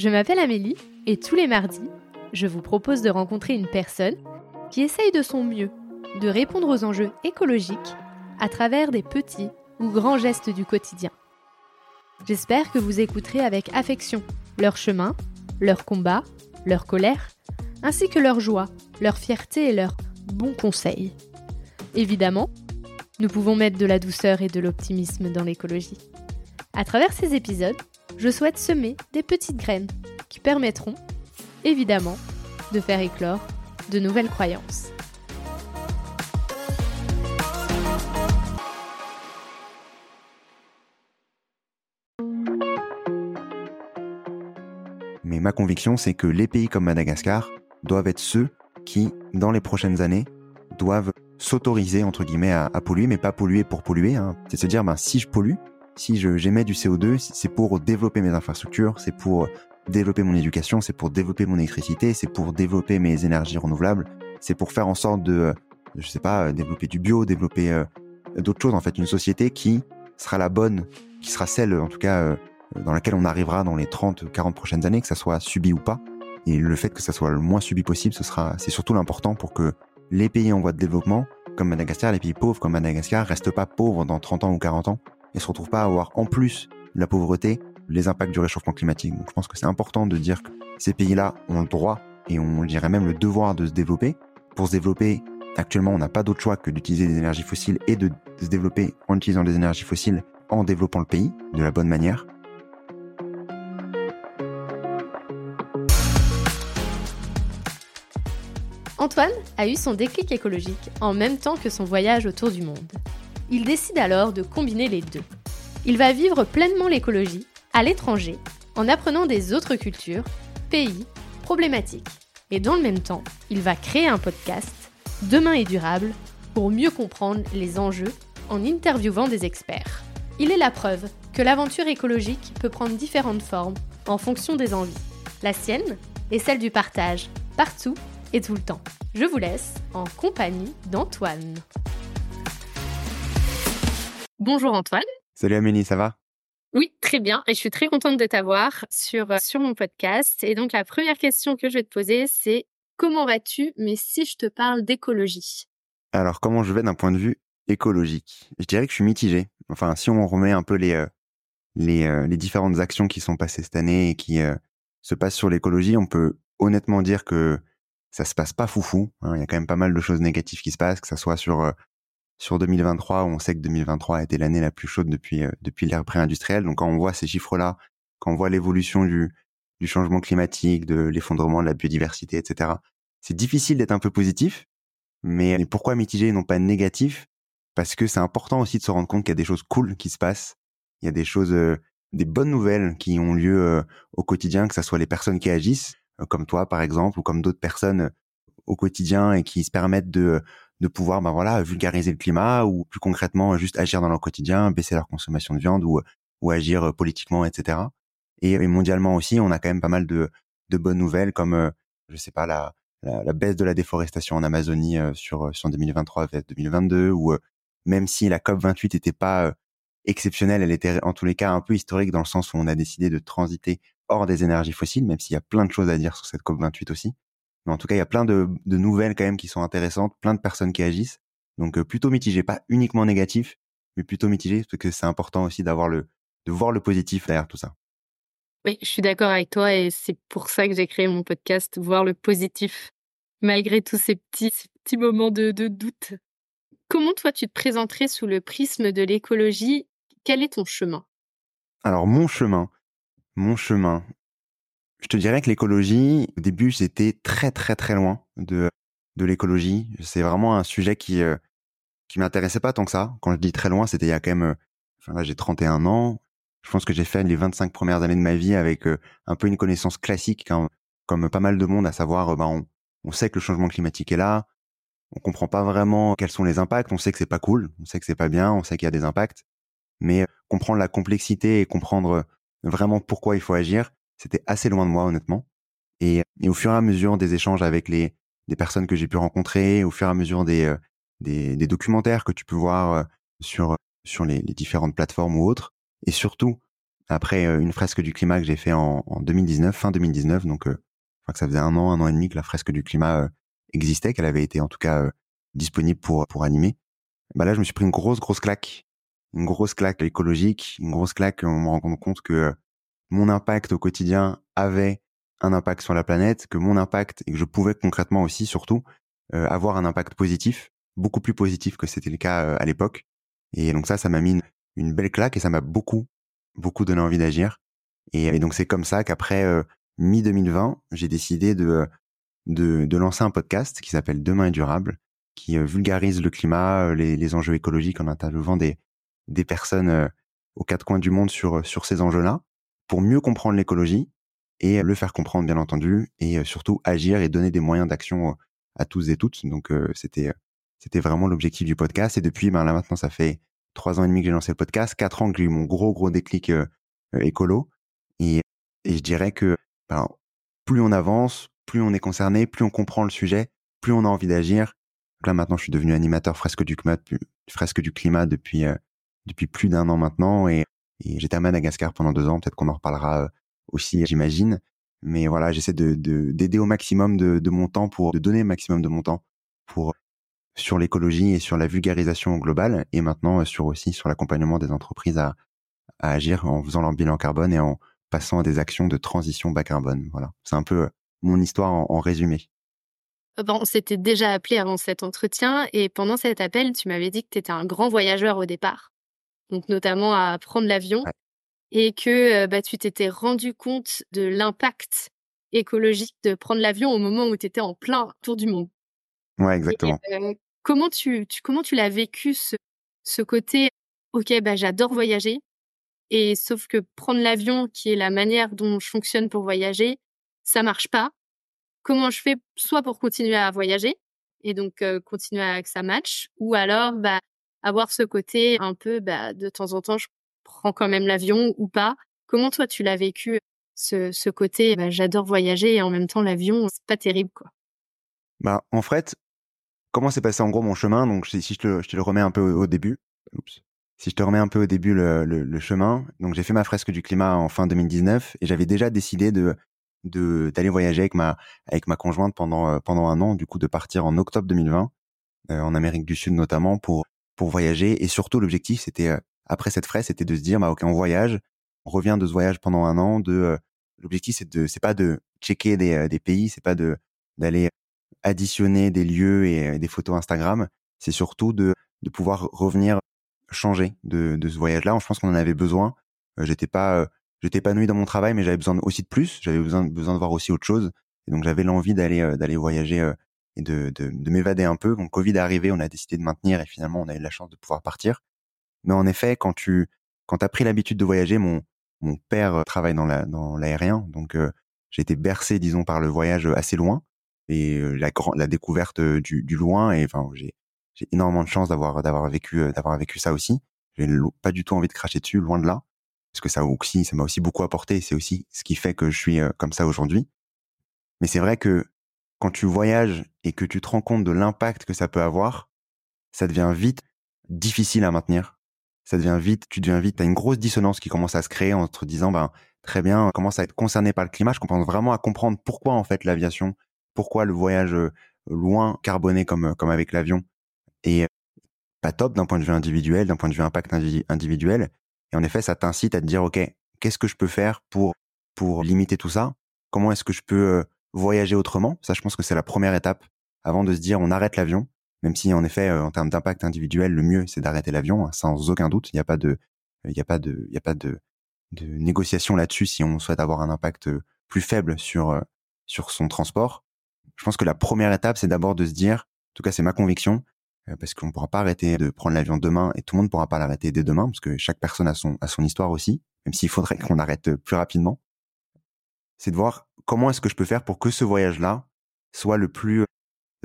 Je m'appelle Amélie et tous les mardis, je vous propose de rencontrer une personne qui essaye de son mieux de répondre aux enjeux écologiques à travers des petits ou grands gestes du quotidien. J'espère que vous écouterez avec affection leur chemin, leur combat, leur colère, ainsi que leur joie, leur fierté et leurs bons conseils. Évidemment, nous pouvons mettre de la douceur et de l'optimisme dans l'écologie. À travers ces épisodes, je souhaite semer des petites graines permettront, évidemment, de faire éclore de nouvelles croyances. Mais ma conviction, c'est que les pays comme Madagascar doivent être ceux qui, dans les prochaines années, doivent s'autoriser, entre guillemets, à, polluer, mais pas polluer pour polluer. Hein. C'est se dire, ben, si je pollue, si j'émets du CO2, c'est pour développer mes infrastructures, c'est pour développer mon éducation, c'est pour développer mon électricité, c'est pour développer mes énergies renouvelables, c'est pour faire en sorte de, je sais pas, développer du bio, développer euh, d'autres choses. En fait, une société qui sera la bonne, qui sera celle, en tout cas, euh, dans laquelle on arrivera dans les 30, 40 prochaines années, que ça soit subi ou pas. Et le fait que ça soit le moins subi possible, ce sera, c'est surtout l'important pour que les pays en voie de développement, comme Madagascar, les pays pauvres comme Madagascar, restent pas pauvres dans 30 ans ou 40 ans et se retrouvent pas à avoir en plus la pauvreté les impacts du réchauffement climatique. Donc je pense que c'est important de dire que ces pays-là ont le droit et on dirait même le devoir de se développer. Pour se développer, actuellement, on n'a pas d'autre choix que d'utiliser des énergies fossiles et de se développer en utilisant des énergies fossiles en développant le pays de la bonne manière. Antoine a eu son déclic écologique en même temps que son voyage autour du monde. Il décide alors de combiner les deux. Il va vivre pleinement l'écologie à l'étranger en apprenant des autres cultures, pays, problématiques. Et dans le même temps, il va créer un podcast, Demain est durable, pour mieux comprendre les enjeux en interviewant des experts. Il est la preuve que l'aventure écologique peut prendre différentes formes en fonction des envies. La sienne est celle du partage, partout et tout le temps. Je vous laisse en compagnie d'Antoine. Bonjour Antoine. Salut Amélie, ça va? Oui, très bien. Et je suis très contente de t'avoir sur, euh, sur mon podcast. Et donc la première question que je vais te poser, c'est comment vas-tu, mais si je te parle d'écologie? Alors comment je vais d'un point de vue écologique? Je dirais que je suis mitigé. Enfin, si on remet un peu les, euh, les, euh, les différentes actions qui sont passées cette année et qui se passent sur l'écologie, on peut honnêtement dire que ça se passe pas foufou. Hein. Il y a quand même pas mal de choses négatives qui se passent, que ça soit sur sur 2023, où on sait que 2023 a été l'année la plus chaude depuis euh, depuis l'ère pré-industrielle. Donc quand on voit ces chiffres-là, quand on voit l'évolution du du changement climatique, de l'effondrement de la biodiversité, etc. C'est difficile d'être un peu positif, mais pourquoi mitigé et non pas négatif? Parce que c'est important aussi de se rendre compte qu'il y a des choses cool qui se passent. Il y a des choses, euh, des bonnes nouvelles qui ont lieu au quotidien, que ce soit les personnes qui agissent, euh, comme toi par exemple ou comme d'autres personnes euh, au quotidien et qui se permettent de de pouvoir ben voilà vulgariser le climat ou plus concrètement juste agir dans leur quotidien baisser leur consommation de viande ou ou agir euh, politiquement etc et, mondialement aussi on a quand même pas mal de de bonnes nouvelles comme je sais pas la, la, baisse de la déforestation en Amazonie sur sur 2023 vers 2022 ou même si la COP 28 était pas exceptionnelle elle était en tous les cas un peu historique dans le sens où on a décidé de transiter hors des énergies fossiles, même s'il y a plein de choses à dire sur cette COP28 aussi. Mais en tout cas, il y a plein de, nouvelles quand même qui sont intéressantes, plein de personnes qui agissent. Donc euh, plutôt mitigé, pas uniquement négatif, mais plutôt mitigé, parce que c'est important aussi d'avoir le, de voir le positif derrière tout ça. Oui, je suis d'accord avec toi et c'est pour ça que j'ai créé mon podcast, voir le positif, malgré tous ces petits, ces petits moments de, de doute. Comment toi tu te présenterais sous le prisme de l'écologie? Quel est ton chemin? Alors mon chemin, mon chemin. Je te dirais que l'écologie, au début, j'étais très très très loin de, de l'écologie. C'est vraiment un sujet qui euh, qui m'intéressait pas tant que ça. Quand je dis très loin, c'était il y a quand même, euh, enfin là j'ai 31 ans. Je pense que j'ai fait les 25 premières années de ma vie avec euh, un peu une connaissance classique, comme pas mal de monde, à savoir, ben on, on sait que le changement climatique est là. On comprend pas vraiment quels sont les impacts. On sait que c'est pas cool. On sait que c'est pas bien. On sait qu'il y a des impacts. Mais comprendre la complexité et comprendre vraiment pourquoi il faut agir, c'était assez loin de moi honnêtement. Et, au fur et à mesure des échanges avec les des personnes que j'ai pu rencontrer, au fur et à mesure des euh, des, des, documentaires que tu peux voir euh, sur sur les, les, différentes plateformes ou autres, et surtout après une fresque du climat que j'ai fait en, 2019, fin 2019. Donc, crois que ça faisait un an, un an et demi que la fresque du climat existait, qu'elle avait été en tout cas disponible pour pour animer. Bah là, je me suis pris une grosse grosse claque, une grosse claque écologique, une grosse claque. On me rend compte que mon impact au quotidien avait un impact sur la planète, que mon impact et que je pouvais concrètement aussi, surtout, avoir un impact positif, beaucoup plus positif que c'était le cas à l'époque. Et donc ça, ça m'a mis une, belle claque et ça m'a beaucoup, beaucoup donné envie d'agir. Et, donc c'est comme ça qu'après mi 2020, j'ai décidé de, de, lancer un podcast qui s'appelle Demain est durable, qui vulgarise le climat, les, les enjeux écologiques en interviewant des, des personnes aux quatre coins du monde sur, sur ces enjeux-là, pour mieux comprendre l'écologie et le faire comprendre, bien entendu, et surtout agir et donner des moyens d'action à tous et toutes. Donc c'était c'était vraiment l'objectif du podcast. Et depuis, ben là maintenant, ça fait trois ans et demi que j'ai lancé le podcast, quatre ans que j'ai eu mon gros gros déclic écolo. Et, et je dirais que ben, plus on avance, plus on est concerné, plus on comprend le sujet, plus on a envie d'agir. Là maintenant, je suis devenu animateur fresque du climat, fresque du climat depuis depuis plus d'un an maintenant et, j'étais à Madagascar pendant deux ans. Peut-être qu'on en reparlera euh, aussi, j'imagine. Mais voilà, j'essaie de d'aider au maximum de, de, mon temps pour de donner le maximum de mon temps pour sur l'écologie et sur la vulgarisation globale et maintenant euh, sur aussi sur l'accompagnement des entreprises à, à agir en faisant leur bilan carbone et en passant à des actions de transition bas carbone. Voilà, c'est un peu euh, mon histoire en, en résumé. Bon, on s'était déjà appelé avant cet entretien et pendant cet appel, tu m'avais dit que tu étais un grand voyageur au départ donc notamment à prendre l'avion, et que bah, tu t'étais rendu compte de l'impact écologique de prendre l'avion au moment où tu étais en plein tour du monde. Ouais, exactement. comment tu, comment tu l'as vécu ce, ce côté ok bah j'adore voyager et sauf que prendre l'avion qui est la manière dont je fonctionne pour voyager ça marche pas comment je fais soit pour continuer à voyager et donc continuer à que ça match ou alors bah avoir ce côté un peu, bah, de temps en temps, je prends quand même l'avion ou pas. Comment toi tu l'as vécu ce, ce côté, bah, j'adore voyager et en même temps l'avion, c'est pas terrible quoi? Bah en fait, comment s'est passé en gros mon chemin? Donc si je te, je te le remets un peu au, début, Oups. si je te remets un peu au début le, le, chemin, donc j'ai fait ma fresque du climat en fin 2019 et j'avais déjà décidé de de d'aller voyager avec ma avec ma conjointe pendant euh, pendant un an, du coup de partir en octobre 2020 euh, en Amérique du Sud notamment pour voyager. Et surtout, l'objectif, c'était, euh, après cette fraise, c'était de se dire, bah, OK, on voyage, on revient de ce voyage pendant un an, de, euh, l'objectif, c'est de, c'est pas de checker des, euh, des pays, c'est pas de, d'aller additionner des lieux et des photos Instagram. C'est surtout de, de pouvoir revenir changer de, de ce voyage-là. Je pense qu'on en avait besoin. j'étais pas, j'étais épanoui dans mon travail, mais j'avais besoin aussi de plus. J'avais besoin, besoin de voir aussi autre chose. Et donc, j'avais l'envie d'aller, d'aller voyager de, de, de m'évader un peu. Donc Covid est arrivé, on a décidé de maintenir et finalement on a eu la chance de pouvoir partir. Mais en effet, quand tu quand as pris l'habitude de voyager, mon mon père euh, travaille dans la dans l'aérien, donc euh, j'ai été bercé, disons, par le voyage assez loin et euh, la la découverte du, loin. Et enfin, j'ai j'ai énormément de chance d'avoir d'avoir vécu d'avoir vécu ça aussi. J'ai pas du tout envie de cracher dessus, loin de là, parce que ça aussi ça m'a aussi beaucoup apporté. C'est aussi ce qui fait que je suis comme ça aujourd'hui. Mais c'est vrai que quand tu voyages et que tu te rends compte de l'impact que ça peut avoir, ça devient vite difficile à maintenir. Ça devient vite, tu deviens vite, tu une grosse dissonance qui commence à se créer entre disant, ben, très bien, on commence à être concerné par le climat. Je commence vraiment à comprendre pourquoi, en fait, l'aviation, pourquoi le voyage euh, loin carboné comme, euh, comme avec l'avion est pas top d'un point de vue individuel, d'un point de vue impact individuel. Et en effet, ça t'incite à te dire, OK, qu'est-ce que je peux faire pour, pour limiter tout ça? Comment est-ce que je peux euh, voyager autrement. Ça, je pense que c'est la première étape avant de se dire on arrête l'avion. Même si en effet, euh, en termes d'impact individuel, le mieux c'est d'arrêter l'avion, hein, sans aucun doute. Il n'y a pas de, il n'y a pas de, il y a pas de, de négociation là-dessus si on souhaite avoir un impact euh, plus faible sur euh, sur son transport. Je pense que la première étape, c'est d'abord de se dire, en tout cas c'est ma conviction, parce qu'on ne pourra pas arrêter de prendre l'avion demain et tout le monde ne pourra pas l'arrêter dès demain, parce que chaque personne a son a son histoire aussi, même s'il faudrait qu'on arrête plus rapidement c'est de voir comment est-ce que je peux faire pour que ce voyage-là soit le plus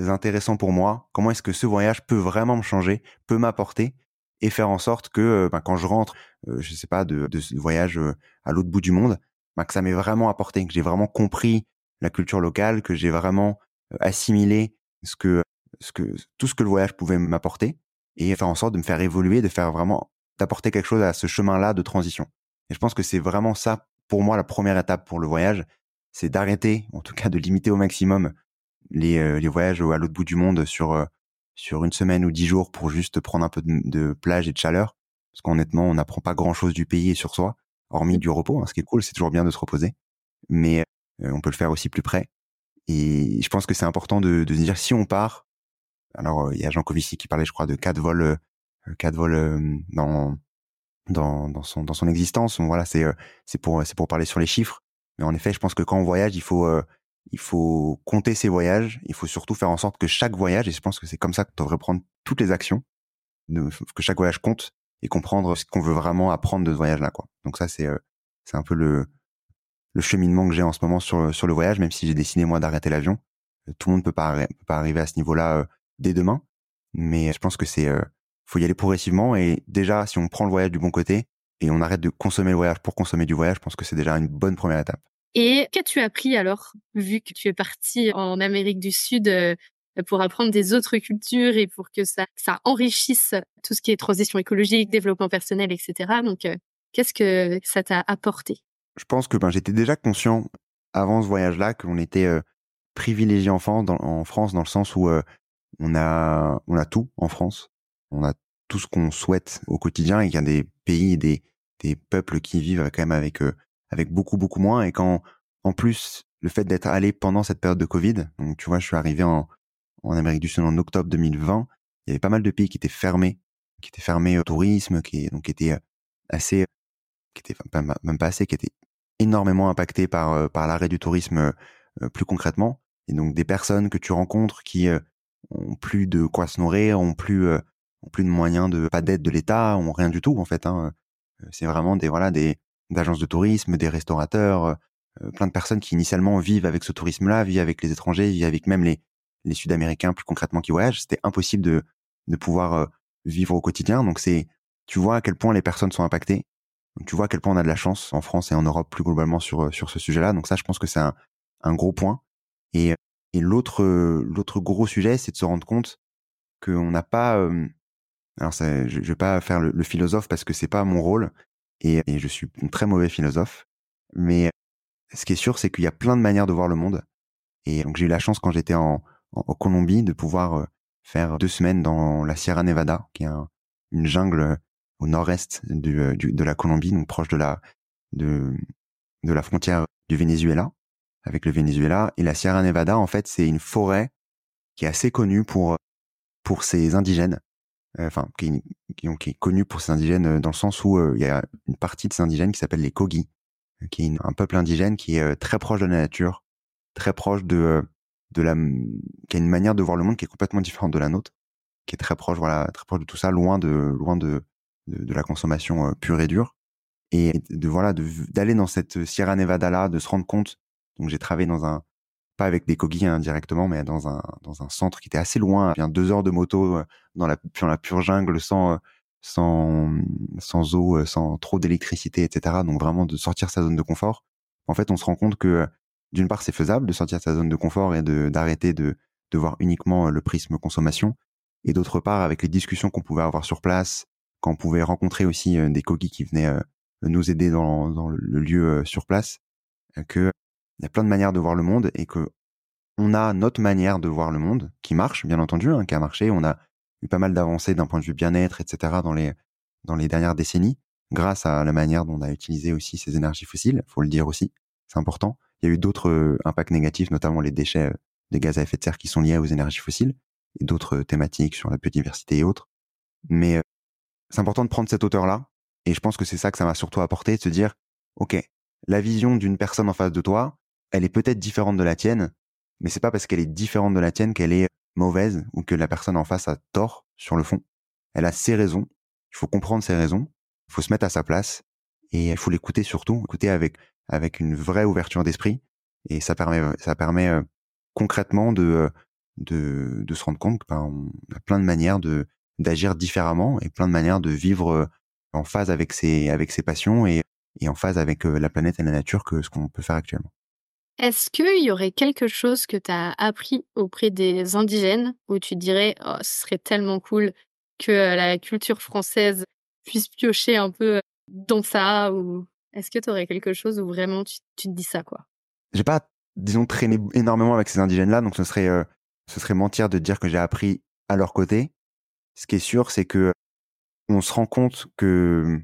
euh, intéressant pour moi, comment est-ce que ce voyage peut vraiment me changer, peut m'apporter et faire en sorte que euh, ben, quand je rentre, euh, je sais pas, de, ce voyage à l'autre bout du monde, ben, que ça m'ait vraiment apporté, que j'ai vraiment compris la culture locale, que j'ai vraiment assimilé ce que, ce que, tout ce que le voyage pouvait m'apporter et faire en sorte de me faire évoluer, de faire vraiment, d'apporter quelque chose à ce chemin-là de transition. Et je pense que c'est vraiment ça, pour moi, la première étape pour le voyage, c'est d'arrêter, en tout cas de limiter au maximum les, euh, les voyages à l'autre bout du monde sur euh, sur une semaine ou dix jours pour juste prendre un peu de, plage et de chaleur. Parce qu'honnêtement, on n'apprend pas grand-chose du pays et sur soi, hormis du repos. Hein, ce qui est cool, c'est toujours bien de se reposer. Mais euh, on peut le faire aussi plus près. Et je pense que c'est important de, de se dire si on part. Alors, il y a Jean Covici qui parlait, je crois, de quatre vols, quatre vols dans dans, dans son dans son existence. Voilà, c'est c'est pour c'est pour parler sur les chiffres. Mais en effet, je pense que quand on voyage, il faut il faut compter ses voyages. Il faut surtout faire en sorte que chaque voyage, et je pense que c'est comme ça que tu devrais prendre toutes les actions, que chaque voyage compte et comprendre ce qu'on veut vraiment apprendre de ce voyage-là, quoi. Donc ça, c'est c'est un peu le le cheminement que j'ai en ce moment sur sur le voyage, même si j'ai décidé moi d'arrêter l'avion. Tout le monde peut pas peut pas arriver à ce niveau-là dès demain, mais je pense que c'est faut y aller progressivement et déjà si on prend le voyage du bon côté et on arrête de consommer le voyage pour consommer du voyage, je pense que c'est déjà une bonne première étape. Et qu'as-tu appris alors, vu que tu es parti en Amérique du Sud euh, pour apprendre des autres cultures et pour que ça, ça enrichisse tout ce qui est transition écologique, développement personnel, etc. Donc, euh, qu'est-ce que ça t'a apporté? Je pense que ben, j'étais déjà conscient avant ce voyage-là qu'on était euh, privilégié en France, dans, en France dans le sens où on a on a tout en France, on a tout ce qu'on souhaite au quotidien et qu'il y a des pays des des peuples qui vivent quand même avec avec beaucoup beaucoup moins. Et quand en plus le fait d'être allé pendant cette période de Covid, donc tu vois, je suis arrivé en en Amérique du Sud en octobre 2020, il y avait pas mal de pays qui étaient fermés, qui étaient fermés au tourisme, qui donc étaient assez qui étaient même pas assez qui étaient énormément impactés par euh, par l'arrêt du tourisme euh, plus concrètement. Et donc des personnes que tu rencontres qui euh, ont plus de quoi se nourrir, ont plus ont plus de moyens de pas d'aide de l'État, ont rien du tout en fait hein. C'est vraiment des voilà des d'agences de tourisme, des restaurateurs, euh, euh, plein de personnes qui initialement vivent avec ce tourisme-là, vivent avec les étrangers, vivent avec même les, les Sud-Américains plus concrètement qui voyagent. C'était impossible de, de pouvoir euh, vivre au quotidien. Donc c'est, tu vois à quel point les personnes sont impactées. Tu vois à quel point on a de la chance en France et en Europe plus globalement sur sur ce sujet-là. Donc ça, je pense que c'est un, un gros point. Et, et l'autre l'autre gros sujet, c'est de se rendre compte qu'on n'a pas. Alors ça, je, je vais pas faire le, le philosophe parce que c'est pas mon rôle, et, je suis un très mauvais philosophe. Mais ce qui est sûr, c'est qu'il y a plein de manières de voir le monde. Et donc j'ai eu la chance quand j'étais en, en, Colombie de pouvoir euh, faire deux semaines dans la Sierra Nevada, qui est une jungle au nord-est du, de la Colombie, donc proche de la de, de la frontière du Venezuela, avec le Venezuela. Et la Sierra Nevada, en fait, c'est une forêt qui est assez connue pour pour ses indigènes. Euh, enfin qui, est connu pour ses indigènes euh, dans le sens où euh, il y a une partie de ces indigènes qui s'appelle les Kogi, qui est un peuple indigène qui est très proche de la nature, très proche de de la qui a une manière de voir le monde qui est complètement différente de la nôtre, qui est très proche voilà très proche de tout ça, loin de loin de de, de la consommation pure et dure et de voilà d'aller dans cette Sierra Nevada là, de se rendre compte. Donc j'ai travaillé dans un pas avec des cogis hein, directement, mais dans un dans un centre qui était assez loin, bien deux heures de moto euh, dans la dans la pure jungle, sans euh, sans sans eau, euh, sans trop d'électricité, etc. Donc vraiment de sortir sa zone de confort. En fait, on se rend compte que d'une part, c'est faisable de sortir sa zone de confort et d'arrêter de de voir uniquement le prisme consommation, et d'autre part, avec les discussions qu'on pouvait avoir sur place, quand on pouvait rencontrer aussi des cogis qui venaient nous aider dans dans le lieu sur place, que il y a plein de manières de voir le monde et que on a notre manière de voir le monde qui marche, bien entendu, hein, qui a marché. On a eu pas mal d'avancées d'un point de vue bien-être, etc. dans les dans les dernières décennies, grâce à la manière dont on a utilisé aussi ces énergies fossiles. Faut le dire aussi, c'est important. Il y a eu d'autres euh, impacts négatifs, notamment les déchets euh, des gaz à effet de serre qui sont liés aux énergies fossiles et d'autres thématiques sur la biodiversité et autres. Mais euh, c'est important de prendre cette hauteur-là. Et je pense que c'est ça que ça m'a surtout apporté, de se dire, OK, la vision d'une personne en face de toi, elle est peut-être différente de la tienne, mais c'est pas parce qu'elle est différente de la tienne qu'elle est mauvaise ou que la personne en face a tort sur le fond. Elle a ses raisons. Il faut comprendre ses raisons. Il faut se mettre à sa place et il faut l'écouter surtout, écouter avec avec une vraie ouverture d'esprit. Et ça permet ça permet euh, concrètement de euh, de de se rendre compte qu'on a plein de manières de d'agir différemment et plein de manières de vivre euh, en phase avec ses avec ses passions et et en phase avec la planète et la nature que ce qu'on peut faire actuellement. Est-ce qu'il y aurait quelque chose que tu as appris auprès des indigènes où tu dirais oh, ce serait tellement cool que la culture française puisse piocher un peu dans ça ou Est-ce que tu aurais quelque chose où vraiment tu, te dis ça, quoi? J'ai pas, disons, traîné énormément avec ces indigènes-là, donc ce serait, ce serait mentir de dire que j'ai appris à leur côté. Ce qui est sûr, c'est que on se rend compte que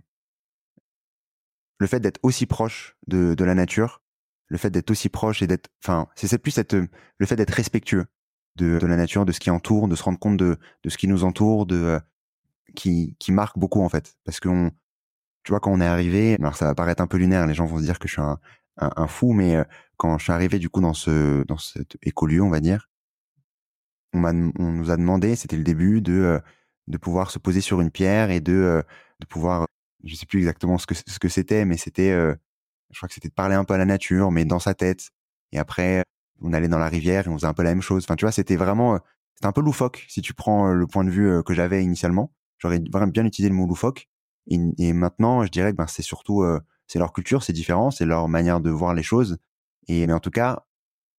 le fait d'être aussi proche de, de la nature, le fait d'être aussi proche et d'être, enfin, c'est plus cette, le fait d'être respectueux de, la nature, de ce qui entoure, de se rendre compte de, de ce qui nous entoure, de, euh, qui, qui marque beaucoup en fait. Parce qu'on, tu vois, quand on est arrivé, alors ça va paraître un peu lunaire, les gens vont se dire que je suis un, un, fou, mais euh, quand je suis arrivé du coup dans ce, dans cet écolieu, on va dire, on, on nous a demandé, c'était le début, de, euh, de pouvoir se poser sur une pierre et de, de pouvoir je sais plus exactement ce que ce que c'était, mais c'était, je crois que c'était de parler un peu à la nature, mais dans sa tête. Et après, on allait dans la rivière et on faisait un peu la même chose. Enfin, tu vois, c'était vraiment, euh, c'était un peu loufoque si tu prends euh, le point de vue que j'avais initialement. J'aurais vraiment bien utilisé le mot loufoque. Et, et maintenant, je dirais que ben, c'est surtout, c'est leur culture, c'est différent, c'est leur manière de voir les choses. Et mais en tout cas,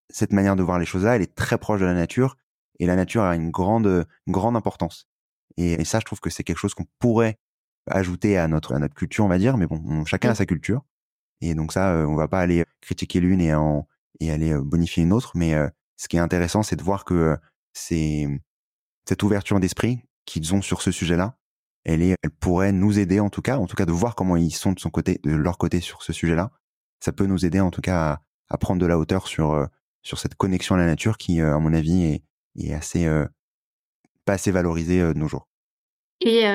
cette manière de voir les choses là, elle est très proche de la nature et la nature a une grande, une grande importance. Et, et ça, je trouve que c'est quelque chose qu'on pourrait ajouter à notre, à notre culture, on va dire, mais bon, chacun a sa culture. Et donc ça, on va pas aller critiquer l'une et, et aller bonifier une autre, mais ce qui est intéressant, c'est de voir que c'est cette ouverture d'esprit qu'ils ont sur ce sujet-là, elle, elle pourrait nous aider en tout cas, en tout cas de voir comment ils sont de son côté, de leur côté sur ce sujet-là. Ça peut nous aider en tout cas à, à prendre de la hauteur sur sur cette connexion à la nature qui, à mon avis, est, est assez pas assez valorisée de nos jours. Et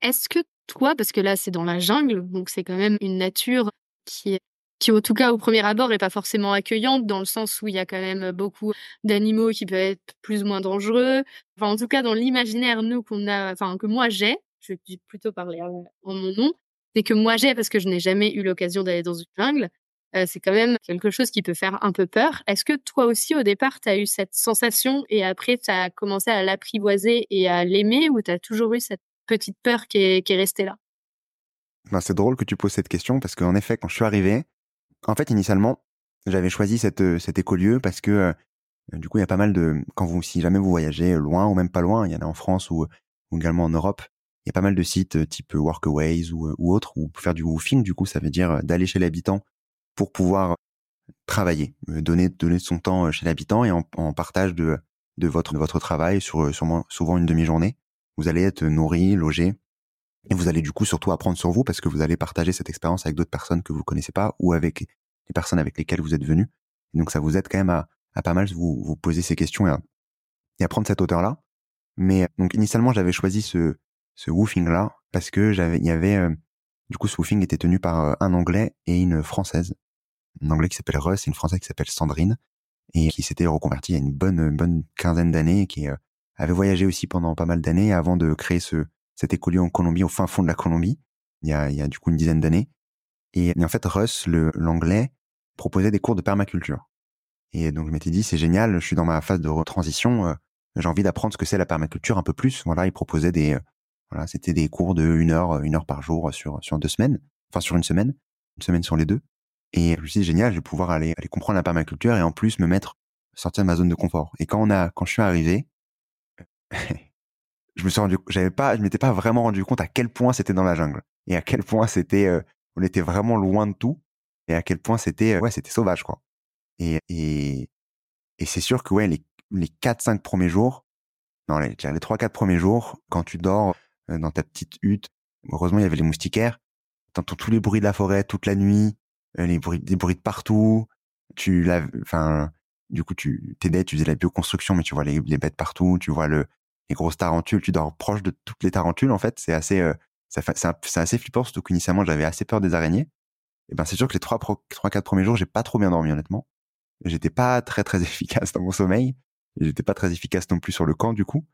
est-ce que toi, parce que là c'est dans la jungle, donc c'est quand même une nature qui qui en tout cas au premier abord est pas forcément accueillante dans le sens où il y a quand même beaucoup d'animaux qui peuvent être plus ou moins dangereux. Enfin en tout cas dans l'imaginaire nous qu'on a, enfin que moi j'ai, je vais plutôt parler en mon nom, c'est que moi j'ai parce que je n'ai jamais eu l'occasion d'aller dans une jungle. Euh, c'est quand même quelque chose qui peut faire un peu peur. Est-ce que toi aussi, au départ, tu as eu cette sensation et après, tu as commencé à l'apprivoiser et à l'aimer ou tu as toujours eu cette petite peur qui est restée là? Ben, c'est drôle que tu poses cette question parce qu'en effet, quand je suis arrivé, en fait, initialement, j'avais choisi cette, euh, cet écolieu parce que euh, du coup, il y a pas mal de, quand vous, si jamais vous voyagez loin ou même pas loin, il y en a en France ou, également en Europe, il y a pas mal de sites euh, type Workaways ou, autres où faire du woofing, du coup, ça veut dire d'aller chez l'habitant pour pouvoir travailler, donner, son temps chez l'habitant et en, partage de, votre, travail sur souvent une demi-journée. Vous allez être nourri, logé, et vous allez du coup surtout apprendre sur vous parce que vous allez partager cette expérience avec d'autres personnes que vous connaissez pas ou avec les personnes avec lesquelles vous êtes venu. donc ça vous aide quand même à, à pas mal vous, vous poser ces questions et à, et à prendre cette hauteur-là. Mais donc initialement j'avais choisi ce, ce woofing là parce que j'avais il y avait euh, du coup ce woofing était tenu par euh, un anglais et une française. Un anglais qui s'appelle Russ et une française qui s'appelle Sandrine et qui s'était reconverti il y a une bonne bonne quinzaine d'années et qui euh, avait voyagé aussi pendant pas mal d'années avant de créer ce, cet écolieu en Colombie, au fin fond de la Colombie, il y a, il y a du coup une dizaine d'années. Et, en fait, Russ, l'anglais, proposait des cours de permaculture. Et donc je m'étais dit, c'est génial, je suis dans ma phase de transition, euh, j'ai envie d'apprendre ce que c'est la permaculture un peu plus. Voilà, il proposait des, euh, voilà, c'était des cours de une heure, une heure par jour sur sur deux semaines, enfin sur une semaine, une semaine sur les deux. Et je me suis dit génial, je vais pouvoir aller aller comprendre la permaculture et en plus me mettre sortir de ma zone de confort. Et quand on a, quand je suis arrivé, je me suis rendu, j'avais pas, je m'étais pas vraiment rendu compte à quel point c'était dans la jungle et à quel point c'était, euh, on était vraiment loin de tout et à quel point c'était, euh, ouais, c'était sauvage quoi. Et et et c'est sûr que ouais, les les quatre cinq premiers jours, non les les trois quatre premiers jours, quand tu dors euh, dans ta petite hutte, heureusement il y avait les moustiquaires, t'entends tous les bruits de la forêt toute la nuit, les bruits, des bruits de partout, tu enfin du coup tu t'aidais, tu faisais la bioconstruction, mais tu vois les, les bêtes partout, tu vois le les grosses tarentules, tu dors proche de toutes les tarentules en fait. C'est assez, euh, c'est assez flippant, surtout qu'initialement j'avais assez peur des araignées. Et ben c'est sûr que les trois, trois, quatre premiers jours, j'ai pas trop bien dormi honnêtement. J'étais pas très très efficace dans mon sommeil. J'étais pas très efficace non plus sur le camp du coup.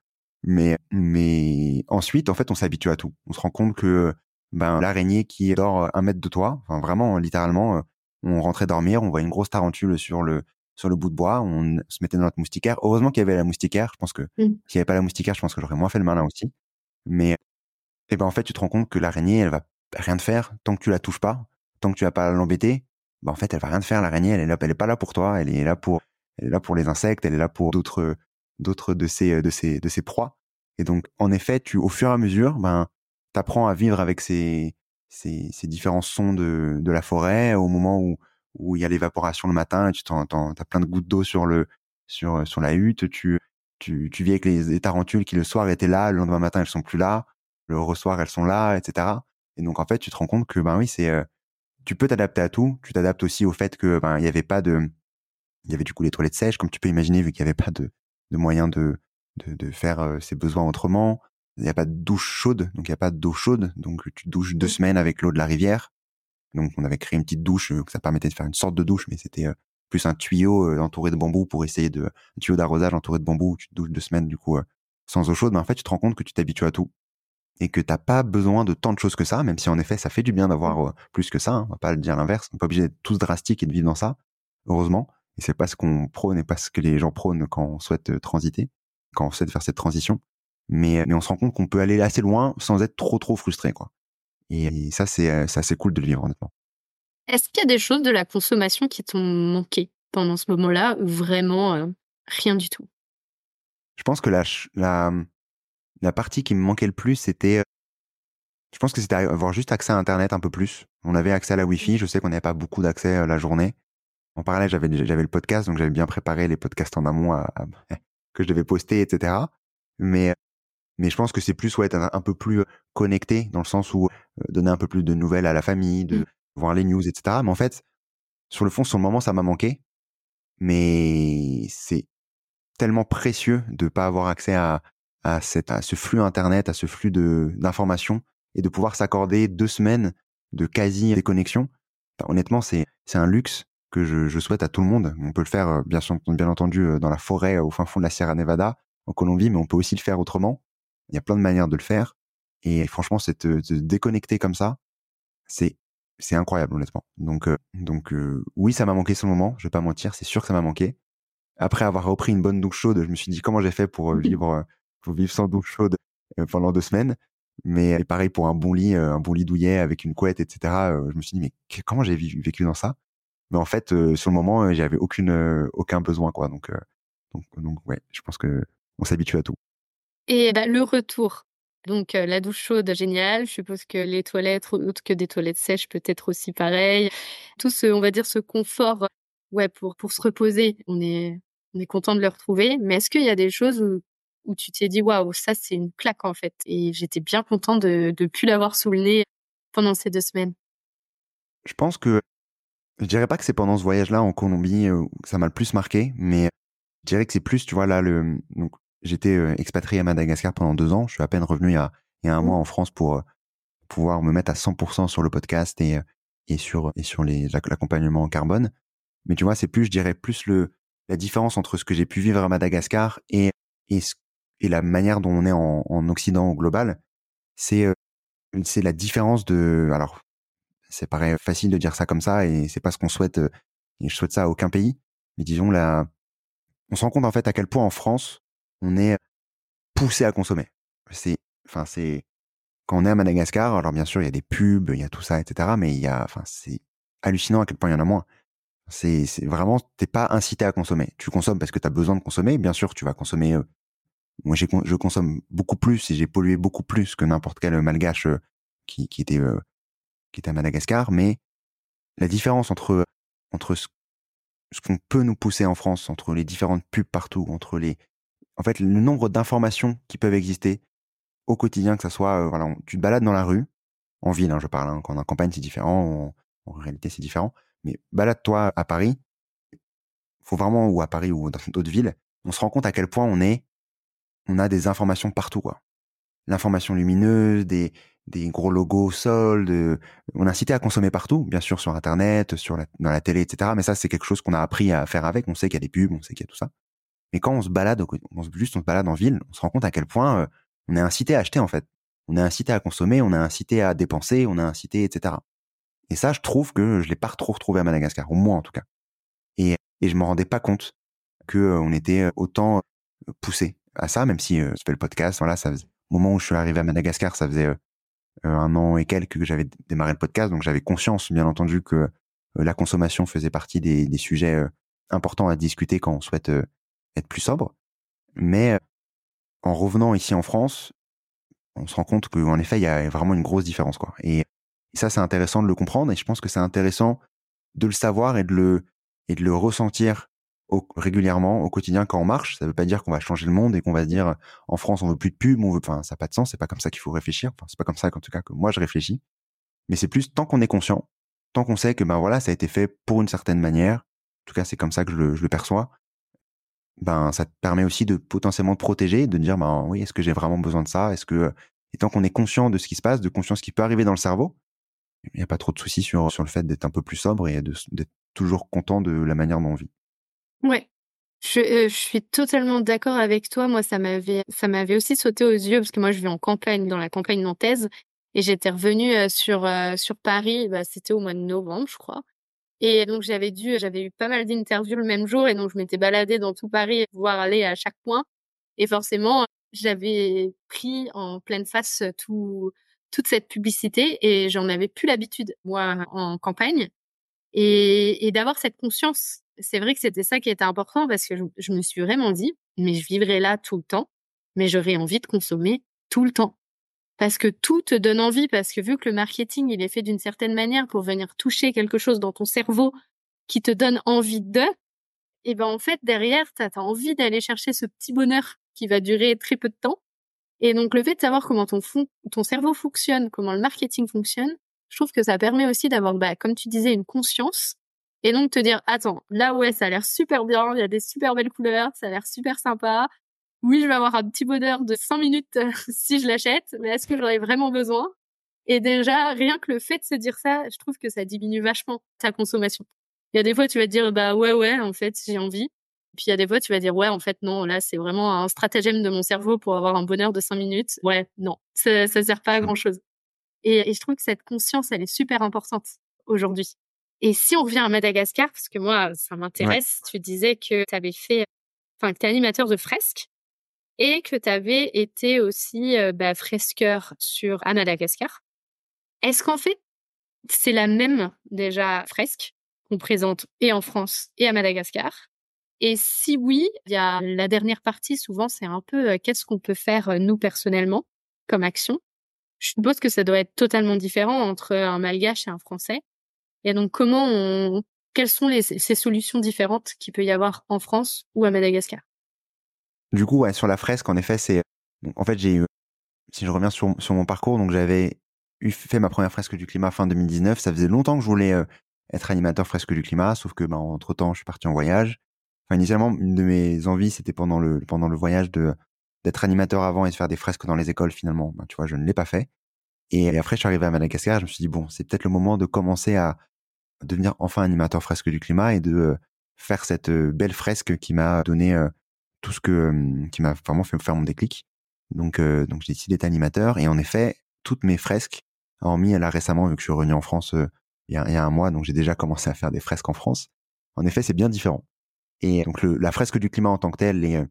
Mais mais ensuite en fait on s'habitue à tout. On se rend compte que ben l'araignée qui dort un mètre de toi, enfin vraiment littéralement, euh, on rentrait dormir, on voit une grosse tarentule sur le sur le bout de bois, on se mettait dans notre moustiquaire. Heureusement qu'il y avait la moustiquaire. Je pense que mmh. s'il n'y avait pas la moustiquaire, je pense que j'aurais moins fait le malin aussi. Mais eh ben en fait, tu te rends compte que l'araignée, elle va rien te faire tant que tu la touches pas, tant que tu vas pas l'embêter. Ben en fait, elle va rien te faire. L'araignée, elle est là, elle est pas là pour toi. Elle est là pour, elle est là pour les insectes. Elle est là pour d'autres, d'autres de ces, de ces, de ces proies. Et donc, en effet, tu, au fur et à mesure, ben, t'apprends à vivre avec ces, ces, ces différents sons de, de la forêt au moment où où il y a l'évaporation le matin, tu t'en, as plein de gouttes d'eau sur le sur sur la hutte, tu tu, tu vis avec les, tarentules qui le soir étaient là, le lendemain matin elles sont plus là, le soir elles sont là, etc. Et donc en fait tu te rends compte que ben oui c'est tu peux t'adapter à tout, tu t'adaptes aussi au fait que ben il y avait pas de il y avait du coup les toilettes sèches comme tu peux imaginer vu qu'il y avait pas de de moyen de de, de faire ses besoins autrement. Il n'y a pas de douche chaude, donc il n'y a pas d'eau chaude, donc tu douches deux semaines avec l'eau de la rivière. Donc on avait créé une petite douche que ça permettait de faire une sorte de douche, mais c'était plus un tuyau entouré de bambou pour essayer de un tuyau d'arrosage entouré de bambou tu te douches deux semaines du coup sans eau chaude. Mais en fait tu te rends compte que tu t'habitues à tout et que t'as pas besoin de tant de choses que ça, même si en effet ça fait du bien d'avoir plus que ça. Hein, on va pas le dire l'inverse. On n'est pas obligé d'être tous drastiques et de vivre dans ça, heureusement. Et c'est pas ce qu'on prône et pas ce que les gens prônent quand on souhaite transiter, quand on souhaite faire cette transition mais, mais on se rend compte qu'on peut aller assez loin sans être trop trop frustré quoi. Et, ça c'est assez cool de le vivre honnêtement. Est-ce qu'il y a des choses de la consommation qui t'ont manqué pendant ce moment-là ou vraiment euh, rien du tout? Je pense que la, la, la partie qui me manquait le plus, c'était. Je pense que c'était avoir juste accès à Internet un peu plus. On avait accès à la Wi-Fi. Je sais qu'on n'avait pas beaucoup d'accès la journée. En parallèle, j'avais j'avais le podcast, donc j'avais bien préparé les podcasts en amont que je devais poster, etc. Mais mais je pense que c'est plus ouais, être un, peu plus connecté dans le sens où donner un peu plus de nouvelles à la famille, de mmh. voir les news, etc. Mais en fait, sur le fond, sur le moment, ça m'a manqué. Mais c'est tellement précieux de pas avoir accès à, à, cette, à ce flux internet, à ce flux de d'informations et de pouvoir s'accorder deux semaines de quasi déconnexion. honnêtement, c'est c'est un luxe que je, je, souhaite à tout le monde. On peut le faire bien, bien entendu dans la forêt au fin fond de la Sierra Nevada en Colombie, mais on peut aussi le faire autrement. Il y a plein de manières de le faire. Et franchement, c'est te, déconnecter comme ça, c'est c'est incroyable honnêtement. Donc euh, donc euh, oui, ça m'a manqué ce moment. Je vais pas mentir, c'est sûr que ça m'a manqué. Après avoir repris une bonne douche chaude, je me suis dit comment j'ai fait pour euh, vivre pour vivre sans douche chaude pendant deux semaines. Mais pareil pour un bon lit, un bon lit douillet avec une couette, etc. je me suis dit mais comment j'ai vécu dans ça? Mais en fait, sur le moment, j'avais aucune aucun besoin quoi. Donc donc donc ouais, je pense que on s'habitue à tout. Et bah, le retour. Donc la douche chaude, génial. Je suppose que les toilettes, autres que des toilettes sèches, peut-être aussi pareil. Tout ce, on va dire, ce confort, ouais, pour pour se reposer. On est on est content de le retrouver. Mais est-ce qu'il y a des choses où où tu t'es dit waouh, ça c'est une claque en fait. Et j'étais bien content de de plus l'avoir sous le nez pendant ces deux semaines? Je pense que je dirais pas que c'est pendant ce voyage-là en Colombie que ça m'a le plus marqué, mais je dirais que c'est plus, tu vois là le donc J'étais euh, expatrié à Madagascar pendant deux ans. Je suis à peine revenu il y a, il y a un mmh. mois en France pour euh, pouvoir me mettre à 100% sur le podcast et, euh, et sur, et sur l'accompagnement en carbone. Mais tu vois, c'est plus, je dirais, plus le, la différence entre ce que j'ai pu vivre à Madagascar et, et, et la manière dont on est en, en Occident au global. C'est, c'est la différence de, alors, c'est paraît facile de dire ça comme ça et c'est pas ce qu'on souhaite, et je souhaite ça à aucun pays. Mais disons, là, on se rend compte en fait à quel point en France, on est poussé à consommer. C'est, enfin, c'est quand on est à Madagascar. Alors bien sûr, il y a des pubs, il y a tout ça, etc. Mais il y a, enfin, c'est hallucinant à quel point il y en a moins. C'est, c'est vraiment, t'es pas incité à consommer. Tu consommes parce que tu as besoin de consommer. Bien sûr, tu vas consommer. Moi, j'ai, je consomme beaucoup plus et j'ai pollué beaucoup plus que n'importe quel malgache qui, qui était, qui était à Madagascar. Mais la différence entre entre ce, ce qu'on peut nous pousser en France, entre les différentes pubs partout, entre les en fait, le nombre d'informations qui peuvent exister au quotidien, que ça soit, euh, voilà, tu te balades dans la rue, en ville, hein, je parle, hein, quand on est en campagne, c'est différent, en, réalité, c'est différent, mais balade-toi à Paris, faut vraiment, ou à Paris ou dans d'autres villes, on se rend compte à quel point on est, on a des informations partout, quoi. L'information lumineuse, des, des gros logos soldes, on a incité à consommer partout, bien sûr, sur Internet, sur la, dans la télé, etc. Mais ça, c'est quelque chose qu'on a appris à faire avec. On sait qu'il y a des pubs, on sait qu'il y a tout ça. Mais quand on se balade, on se, juste on se balade en ville, on se rend compte à quel point euh, on est incité à acheter en fait. On est incité à consommer, on est incité à dépenser, on est incité, etc. Et ça, je trouve que je l'ai pas trop retrouvé à Madagascar, au moins en tout cas. Et, et je me rendais pas compte que euh, on était euh, autant poussé à ça, même si je fais le podcast. Voilà, ça faisait, au moment où je suis arrivé à Madagascar, ça faisait un an et quelques que j'avais démarré le podcast, donc j'avais conscience, bien entendu, que la consommation faisait partie des sujets importants à discuter quand on souhaite être plus sobre. Mais en revenant ici en France, on se rend compte qu'en effet, il y a vraiment une grosse différence. Quoi. Et, ça, c'est intéressant de le comprendre et je pense que c'est intéressant de le savoir et de le, et de le ressentir régulièrement au quotidien quand on marche. Ça veut pas dire qu'on va changer le monde et qu'on va dire en France on veut plus de pub, on veut, enfin ça n'a pas de sens. C'est pas comme ça qu'il faut réfléchir. Enfin c'est pas comme ça qu'en tout cas que moi je réfléchis. Mais c'est plus tant qu'on est conscient, tant qu'on sait que ben voilà ça a été fait pour une certaine manière. En tout cas c'est comme ça que je le perçois. Ben ça te permet aussi de potentiellement te protéger, de dire ben oui est-ce que j'ai vraiment besoin de ça? Est-ce que et tant qu'on est conscient de ce qui se passe, de conscience qui peut arriver dans le cerveau, il n'y a pas trop de soucis sur, sur le fait d'être un peu plus sobre et d'être toujours content de la manière dont on vit. Ouais. Je, euh, je suis totalement d'accord avec toi. Moi, ça m'avait, ça m'avait aussi sauté aux yeux parce que moi, je vis en campagne, dans la campagne nantaise, et j'étais revenue euh, sur euh, sur Paris. Bah, c'était au mois de novembre, je crois. Et donc, j'avais dû, j'avais eu pas mal d'interviews le même jour, et donc je m'étais baladée dans tout Paris, voir aller à chaque point. Et forcément, j'avais pris en pleine face tout toute cette publicité et j'en avais plus l'habitude moi en campagne et, d'avoir cette conscience. C'est vrai que c'était ça qui était important parce que je, me suis vraiment dit, mais je vivrai là tout le temps, mais j'aurais envie de consommer tout le temps. Parce que tout te donne envie, parce que vu que le marketing, il est fait d'une certaine manière pour venir toucher quelque chose dans ton cerveau qui te donne envie de, et ben en fait, derrière, tu as envie d'aller chercher ce petit bonheur qui va durer très peu de temps. Et donc, le fait de savoir comment ton, ton cerveau fonctionne, comment le marketing fonctionne, je trouve que ça permet aussi d'avoir, bah, comme tu disais, une conscience. Et donc te dire, attends, là ouais, ça a l'air super bien, il y a des super belles couleurs, ça a l'air super sympa. Oui, je vais avoir un petit bonheur de 5 minutes si je l'achète, mais est-ce que j'en ai vraiment besoin? Et déjà, rien que le fait de se dire ça, je trouve que ça diminue vachement ta consommation. Il y a des fois, tu vas te dire, bah ouais, ouais, en fait, j'ai envie. Puis il y a des fois, tu vas dire, ouais, en fait, non, là, c'est vraiment un stratagème de mon cerveau pour avoir un bonheur de 5 minutes. Ouais, non, ça, ça sert pas à grand chose. Et, je trouve que cette conscience, elle est super importante aujourd'hui. Et si on revient à Madagascar, parce que moi, ça m'intéresse, tu disais que tu avais fait, enfin, que tu es animateur de fresques et que tu avais été aussi bah, fresqueur sur, à Madagascar. Est-ce qu'en fait, c'est la même déjà fresque qu'on présente et en France et à Madagascar? Et si oui, il y a la dernière partie, souvent, c'est un peu qu'est-ce qu'on peut faire nous personnellement comme action? Je suppose que ça doit être totalement différent entre un malgache et un français. Et donc, comment on, quelles sont les, ces solutions différentes qu'il peut y avoir en France ou à Madagascar? Du coup, ouais, sur la fresque, en effet, c'est, en fait, j'ai eu, si je reviens sur, sur mon parcours, donc j'avais eu fait ma première fresque du climat fin 2019. Ça faisait longtemps que je voulais euh, être animateur fresque du climat, sauf que, bah, entre temps, je suis parti en voyage. Initialement, une de mes envies, c'était pendant le, pendant le voyage de, d'être animateur avant et de faire des fresques dans les écoles finalement, ben, tu vois, je ne l'ai pas fait. Et après, je suis arrivé à Madagascar, je me suis dit, bon, c'est peut-être le moment de commencer à devenir enfin animateur fresque du climat et de euh, faire cette euh, belle fresque qui m'a donné tout ce que, qui m'a vraiment fait faire mon déclic. Donc, donc j'ai décidé d'être animateur et en effet, toutes mes fresques, hormis là récemment, vu que je suis revenu en France il y, a, il y a un mois, donc j'ai déjà commencé à faire des fresques en France. En effet, c'est bien différent. Et donc le, la fresque du climat en tant que telle, les,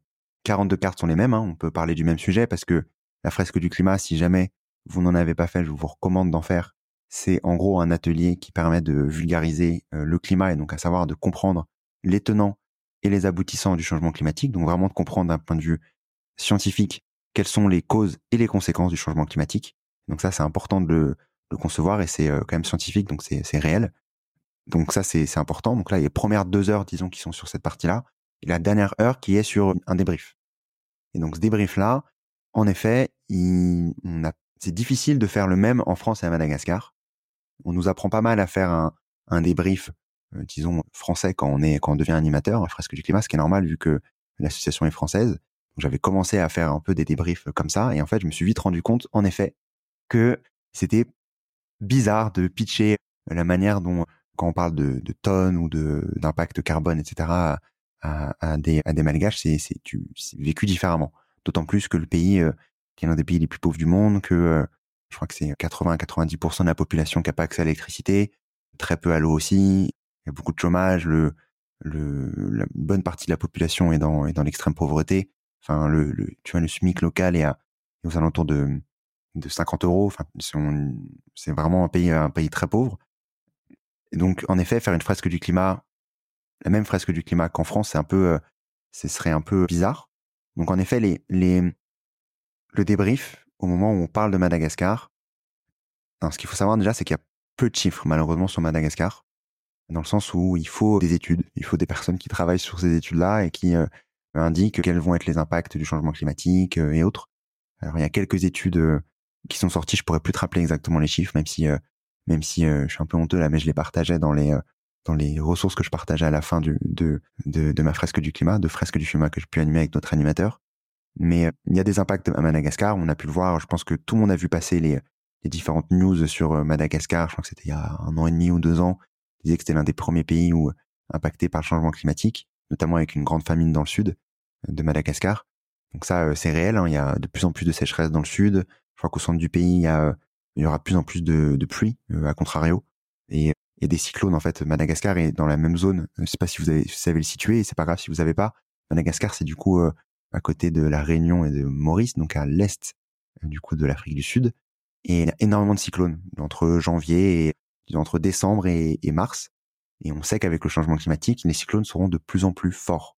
42 cartes sont les mêmes, hein. on peut parler du même sujet parce que la fresque du climat, si jamais vous n'en avez pas fait, je vous recommande d'en faire. C'est en gros un atelier qui permet de vulgariser euh, le climat et donc à savoir de comprendre les tenants et les aboutissants du changement climatique, donc vraiment de comprendre d'un point de vue scientifique quelles sont les causes et les conséquences du changement climatique. Donc ça, c'est important de le, concevoir et c'est euh, quand même scientifique, donc c'est réel. Donc ça, c'est important. Donc là, les premières deux heures, disons, qui sont sur cette partie-là et la dernière heure qui est sur un débrief. Et donc ce débrief-là, en effet, c'est difficile de faire le même en France et à Madagascar. On nous apprend pas mal à faire un, débrief, disons, français quand on est quand on devient animateur, à fresque du climat, ce qui est normal vu que l'association est française. J'avais commencé à faire un peu des débriefs comme ça, et en fait, je me suis vite rendu compte, en effet, que c'était bizarre de pitcher la manière dont, quand on parle de, tonnes ou d'impact carbone, etc., à, des, à des malgaches, c'est, vécu différemment. D'autant plus que le pays, euh, qui est l'un des pays les plus pauvres du monde, que euh, je crois que c'est 80-90% de la population qui n'a pas accès à l'électricité, très peu à l'eau aussi, il y a beaucoup de chômage, le, le, la bonne partie de la population est dans, est dans l'extrême pauvreté. Enfin, le, le, tu vois, le SMIC local est, à, aux alentours de, de 50 euros. Enfin, c'est vraiment un pays, un pays très pauvre. Donc, en effet, faire une fresque du climat la même fresque du climat qu'en France, c'est un peu, euh, ce serait un peu bizarre. Donc en effet, les, les, le débrief au moment où on parle de Madagascar, ce qu'il faut savoir déjà, c'est qu'il y a peu de chiffres malheureusement sur Madagascar, dans le sens où il faut des études, il faut des personnes qui travaillent sur ces études-là et qui euh, indiquent quels vont être les impacts du changement climatique euh, et autres. Alors il y a quelques études euh, qui sont sorties, je pourrais plus te rappeler exactement les chiffres, même si même si je suis un peu honteux là, mais je les partageais dans les dans les ressources que je partageais à la fin du, de, de, de ma fresque du climat, de fresque du climat que j'ai pu animer avec d'autres animateurs. Mais il y a des impacts à Madagascar, on a pu le voir, je pense que tout le monde a vu passer les, les différentes news sur euh, Madagascar, je crois que c'était il y a un an et demi ou deux ans, ils disaient que c'était l'un des premiers pays où impacté par le changement climatique, notamment avec une grande famine dans le sud de Madagascar. Donc ça, euh, c'est réel. Hein. Il y a de plus en plus de sécheresse dans le sud. Je crois qu'au centre du pays, il y, aura de plus en plus de, de pluie, euh, à contrario. Et a des cyclones en fait. Madagascar est dans la même zone. Je sais pas si vous, savez le situer. C'est pas grave si vous avez pas. Madagascar, c'est du coup à côté de la Réunion et de Maurice, donc à l'est du coup de l'Afrique du Sud. Et il y a énormément de cyclones entre janvier et entre décembre et, mars. Et on sait qu'avec le changement climatique, les cyclones seront de plus en plus forts.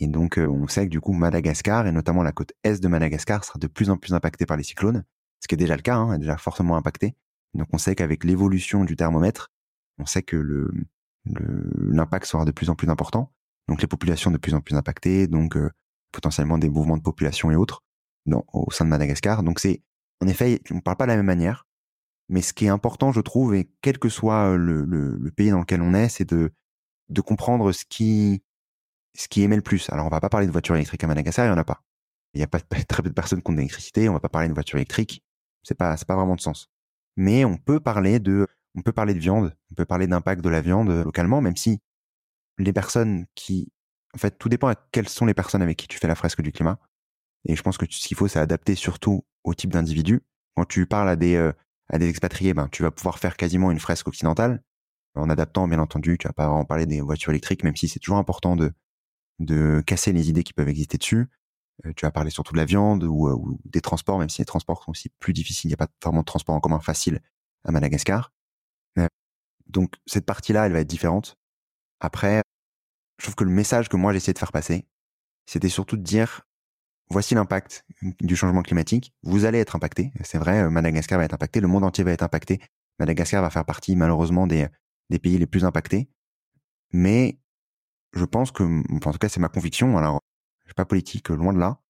Et donc, euh, on sait que du coup, Madagascar, et notamment la côte est de Madagascar, sera de plus en plus impactée par les cyclones, ce qui est déjà le cas, hein, est déjà fortement impacté. Donc, on sait qu'avec l'évolution du thermomètre, on sait que le l'impact sera de plus en plus important. Donc, les populations de plus en plus impactées, donc euh, potentiellement des mouvements de population et autres au sein de Madagascar. Donc, c'est en effet, on ne parle pas de la même manière. Mais ce qui est important, je trouve, et quel que soit le, pays dans lequel on est, c'est de, comprendre ce qui, ce qui émet le plus. Alors, on va pas parler de voitures électriques à Madagascar, il y en a pas. Il y a pas très peu de personnes qui ont de l'électricité, on va pas parler de voitures électriques. C'est pas, c'est pas vraiment de sens. Mais on peut parler de, on peut parler de viande, on peut parler d'impact de la viande localement, même si les personnes qui, en fait, tout dépend à quelles sont les personnes avec qui tu fais la fresque du climat. Et je pense que ce qu'il faut, c'est adapter surtout au type d'individu. Quand tu parles à des, euh, à des expatriés, ben, tu vas pouvoir faire quasiment une fresque occidentale, en adaptant, bien entendu, tu vas pas en parler des voitures électriques, même si c'est toujours important de, de casser les idées qui peuvent exister dessus. Euh, tu vas parler surtout de la viande ou, euh, ou, des transports, même si les transports sont aussi plus difficiles. Il n'y a pas vraiment de transport en commun facile à Madagascar. donc, cette partie-là, elle va être différente. Après, je trouve que le message que moi j'essaie de faire passer, c'était surtout de dire voici l'impact du changement climatique. Vous allez être impacté. C'est vrai, euh, Madagascar va être impacté, le monde entier va être impacté. Madagascar va faire partie malheureusement des, pays les plus impactés. Mais je pense que, en tout cas c'est ma conviction, alors je suis pas politique, loin de là,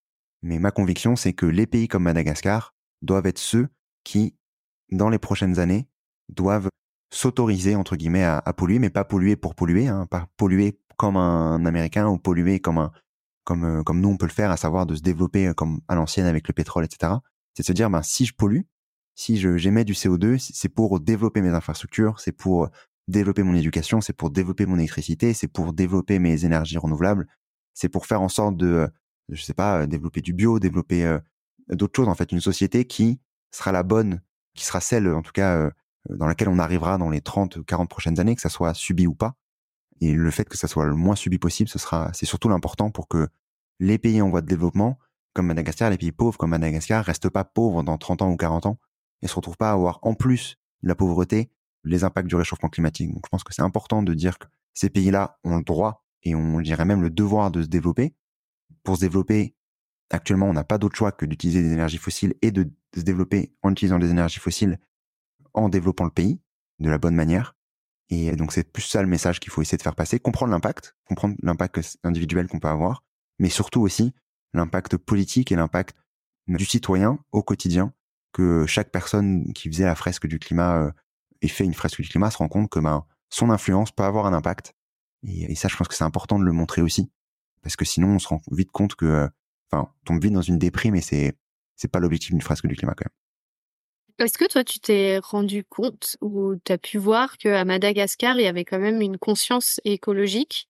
mais ma conviction c'est que les pays comme Madagascar doivent être ceux qui, dans les prochaines années, doivent s'autoriser, entre guillemets, à, polluer, mais pas polluer pour polluer, hein, pas polluer comme un Américain ou polluer comme un, comme, euh, comme nous on peut le faire, à savoir de se développer euh, comme à l'ancienne avec le pétrole, etc. C'est de se dire, ben, si je pollue, si j'émets du CO2, c'est pour développer mes infrastructures, c'est pour euh, développer mon éducation, c'est pour développer mon électricité, c'est pour développer mes énergies renouvelables, c'est pour faire en sorte de, je sais pas, développer du bio, développer d'autres choses. En fait, une société qui sera la bonne, qui sera celle, en tout cas, dans laquelle on arrivera dans les 30, 40 prochaines années, que ça soit subi ou pas. Et le fait que ça soit le moins subi possible, ce sera, c'est surtout l'important pour que les pays en voie de développement, comme Madagascar, les pays pauvres comme Madagascar, restent pas pauvres dans 30 ans ou 40 ans et se retrouvent pas à avoir en plus la pauvreté les impacts du réchauffement climatique. Donc je pense que c'est important de dire que ces pays-là ont le droit et on dirait même le devoir de se développer. Pour se développer, actuellement, on n'a pas d'autre choix que d'utiliser des énergies fossiles et de, se développer en utilisant des énergies fossiles en développant le pays de la bonne manière. Et donc c'est plus ça le message qu'il faut essayer de faire passer, comprendre l'impact, comprendre l'impact individuel qu'on peut avoir, mais surtout aussi l'impact politique et l'impact du citoyen au quotidien, que chaque personne qui faisait la fresque du climat euh, et fait une fresque du climat se rend compte que ben, son influence peut avoir un impact. Et, ça, je pense que c'est important de le montrer aussi, parce que sinon on se rend vite compte que, euh, enfin, on tombe vite dans une déprime et c'est c'est pas l'objectif d'une fresque du climat quand même. Est-ce que toi, tu t'es rendu compte ou tu as pu voir qu'à Madagascar, il y avait quand même une conscience écologique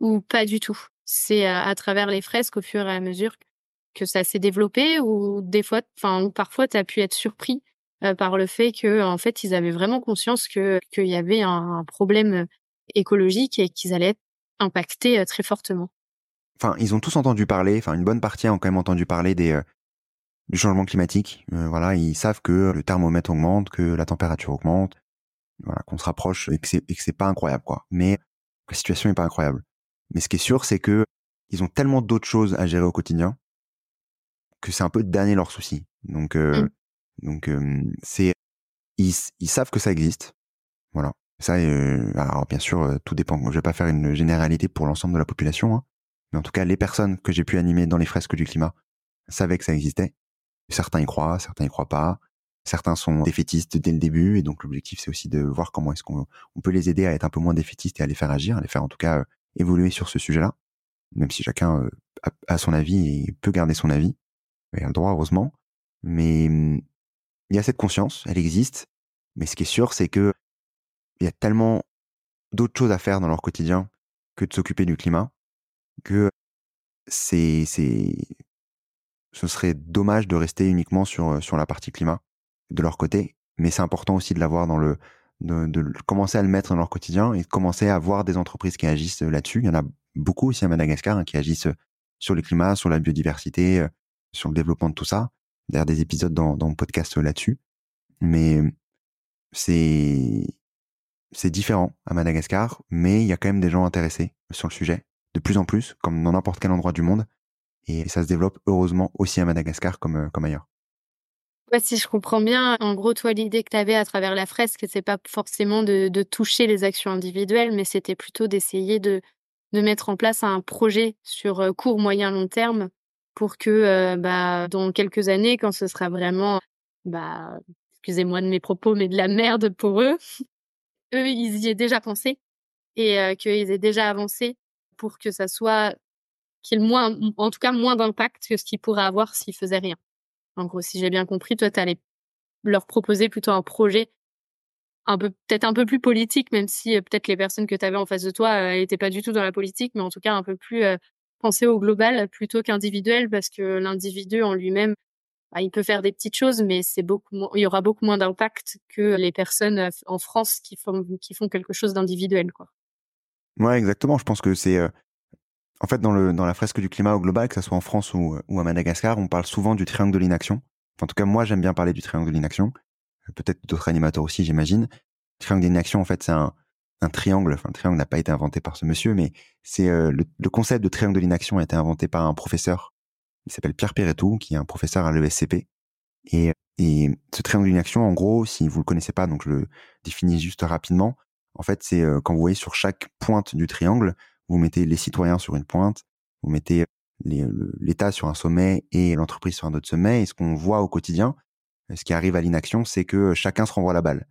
ou pas du tout? C'est à, travers les fresques au fur et à mesure que ça s'est développé ou des fois, enfin, parfois tu as pu être surpris euh, par le fait que en fait ils avaient vraiment conscience que qu'il y avait un, problème écologique et qu'ils allaient être impactés euh, très fortement? Enfin, ils ont tous entendu parler, enfin une bonne partie ont quand même entendu parler des euh, du changement climatique. voilà, ils savent que le thermomètre augmente, que la température augmente, voilà, qu'on se rapproche et que c'est et que c'est pas incroyable quoi. Mais la situation est pas incroyable. Mais ce qui est sûr, c'est que ils ont tellement d'autres choses à gérer au quotidien que c'est un peu de dernier leur souci. Donc, euh, mmh. donc c'est ils, ils, savent que ça existe. Voilà. Ça, euh, alors bien sûr, euh, tout dépend. Je vais pas faire une généralité pour l'ensemble de la population, hein. mais en tout cas, les personnes que j'ai pu animer dans les fresques du climat savaient que ça existait. Certains y croient, certains y croient pas. Certains sont défaitistes dès le début, et donc l'objectif c'est aussi de voir comment est-ce qu'on peut les aider à être un peu moins défaitistes et à les faire agir, à les faire en tout cas euh, évoluer sur ce sujet-là, même si chacun a, son avis et peut garder son avis, il a le droit heureusement. Mais hum, il y a cette conscience, elle existe, mais ce qui est sûr c'est que il y a tellement d'autres choses à faire dans leur quotidien que de s'occuper du climat que c'est c'est ce serait dommage de rester uniquement sur sur la partie climat de leur côté mais c'est important aussi de l'avoir dans le de, de, commencer à le mettre dans leur quotidien et de commencer à voir des entreprises qui agissent là-dessus. Il y en a beaucoup aussi à Madagascar hein, qui agissent sur le climat sur la biodiversité euh, sur le développement de tout ça. D'ailleurs des épisodes dans dans le podcast là-dessus. Mais c'est c'est différent à Madagascar, mais il y a quand même des gens intéressés sur le sujet, de plus en plus, comme dans n'importe quel endroit du monde. Et ça se développe heureusement aussi à Madagascar comme, euh, comme ailleurs. Si je comprends bien, en gros, toi, l'idée que tu avais à travers la fresque, c'est pas forcément de, de, toucher les actions individuelles, mais c'était plutôt d'essayer de, de mettre en place un projet sur euh, court, moyen, long terme pour que euh, bah, dans quelques années, quand ce sera vraiment, bah, excusez-moi de mes propos, mais de la merde pour eux, eux, ils y aient déjà pensé et qu'ils aient déjà avancé pour que ça soit qu'il moins, en tout cas moins d'impact que ce qu'ils pourraient avoir s'ils faisaient rien. En gros, si j'ai bien compris, toi, tu allais leur proposer plutôt un projet un peu peut-être un peu plus politique, même si euh, peut-être les personnes que tu avais en face de toi n'étaient euh, pas du tout dans la politique, mais en tout cas un peu plus euh, pensé au global plutôt qu'individuel, parce que l'individu en lui-même, bah, il peut faire des petites choses, mais c'est beaucoup il y aura beaucoup moins d'impact que les personnes euh, en France qui font, qui font quelque chose d'individuel, quoi. Ouais, exactement. Je pense que c'est, euh, en fait, dans le, dans la fresque du climat au global, que ce soit en France ou, ou à Madagascar, on parle souvent du triangle de l'inaction. en tout cas, moi, j'aime bien parler du triangle de l'inaction. Euh, peut-être d'autres animateurs aussi, j'imagine. Le triangle de l'inaction, en fait, c'est un, un triangle. Enfin, le triangle n'a pas été inventé par ce monsieur, mais c'est le, le, concept de triangle de l'inaction a été inventé par un professeur il s'appelle Pierre Perretou, qui est un professeur à l'ESCP. Et, et ce triangle d'inaction, en gros, si vous le connaissez pas, donc je le définis juste rapidement. En fait, c'est euh, quand vous voyez sur chaque pointe du triangle, vous mettez les citoyens sur une pointe, vous mettez l'État sur un sommet et l'entreprise sur un autre sommet. Et ce qu'on voit au quotidien, ce qui arrive à l'inaction, c'est que chacun se renvoie la balle.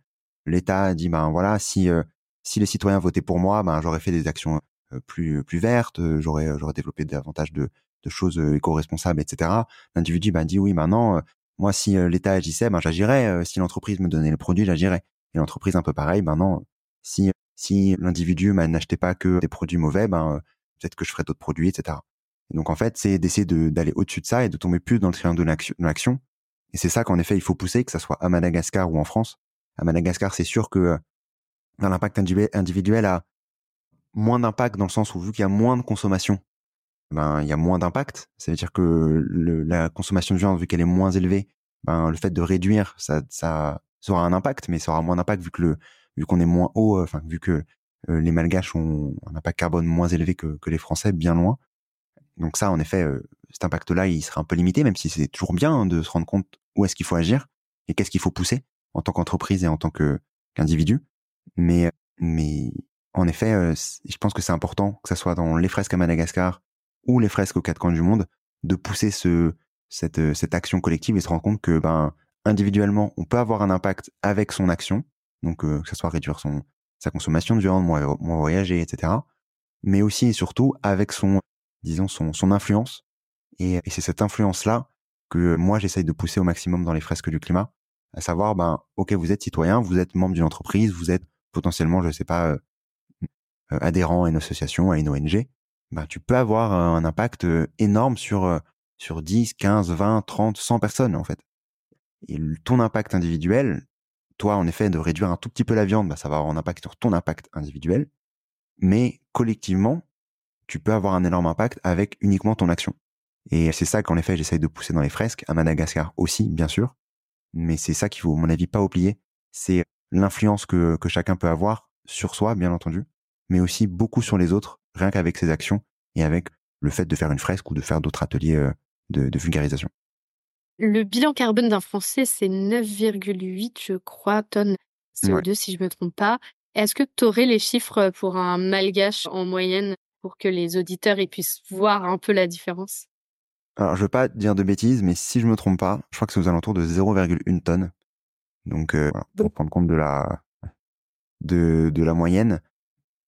L'État dit, ben voilà, si euh, si les citoyens votaient pour moi, ben j'aurais fait des actions euh, plus plus vertes, j'aurais j'aurais développé davantage de de choses euh, éco-responsables, etc. L'individu bah, dit oui, maintenant, euh, moi, si euh, l'État agissait, ben, j'agirais. si l'entreprise me donnait le produit, j'agirais. Et l'entreprise, un peu pareil, ben non, si, si l'individu bah, n'achetait pas que des produits mauvais, ben, peut-être que je ferais d'autres produits, etc. donc, en fait, c'est d'essayer d'aller au-dessus de ça et de tomber plus dans le triangle de l'action. Et c'est ça qu'en effet, il faut pousser, que ça soit à Madagascar ou en France. À Madagascar, c'est sûr que l'impact individuel a moins d'impact dans le sens où vu qu'il y a moins de consommation ben il y a moins d'impact. Ça veut dire que la consommation de viande, vu qu'elle est moins élevée, ben le fait de réduire, ça, ça, aura un impact, mais ça aura moins d'impact vu que le, vu qu'on est moins haut, euh, enfin vu que euh, les Malgaches ont un impact carbone moins élevé que, que les Français, bien loin. Donc ça, en effet, euh, cet impact-là, il serait un peu limité, même si c'est toujours bien hein, de se rendre compte où est-ce qu'il faut agir et qu'est-ce qu'il faut pousser en tant qu'entreprise et en tant qu'individu. Mais mais en effet, je pense que c'est important que ça soit dans les fresques à Madagascar, ou les fresques aux quatre coins du monde, de pousser ce, cette, cette action collective et se rendre compte que ben, individuellement, on peut avoir un impact avec son action, donc euh, que ce soit réduire son, sa consommation de viande, moins, moins voyager, etc. Mais aussi et surtout avec son, disons, son, son influence. Et, et c'est cette influence-là que moi, j'essaye de pousser au maximum dans les fresques du climat, à savoir, ben, ok, vous êtes citoyen, vous êtes membre d'une entreprise, vous êtes potentiellement, je sais pas, euh, adhérent à une association, à une ONG, bah, tu peux avoir un impact énorme sur, sur 10, 15, 20, 30, 100 personnes, en fait. Et ton impact individuel, en effet, de réduire un tout petit peu la viande, bah, ça va avoir un impact sur ton impact individuel. Mais collectivement, tu peux avoir un énorme impact avec uniquement ton action. Et c'est ça qu'en effet, j'essaye de pousser dans les fresques, à Madagascar aussi, bien sûr. Mais c'est ça qu'il faut, à mon avis, pas oublier. C'est l'influence que, que chacun peut avoir sur soi, bien entendu, mais aussi beaucoup sur les autres rien qu'avec ses actions et avec le fait de faire une fresque ou de faire d'autres ateliers euh, de, vulgarisation. Le bilan carbone d'un Français, c'est 9,8, je crois, tonnes CO2 si je me trompe pas. Est-ce que tu aurais les chiffres pour un malgache en moyenne pour que les auditeurs puissent voir un peu la différence? Alors, je veux pas dire de bêtises, mais si je me trompe pas, je crois que c'est aux alentours de 0,1 tonne. Donc, euh, pour prendre compte de la, de, de la moyenne,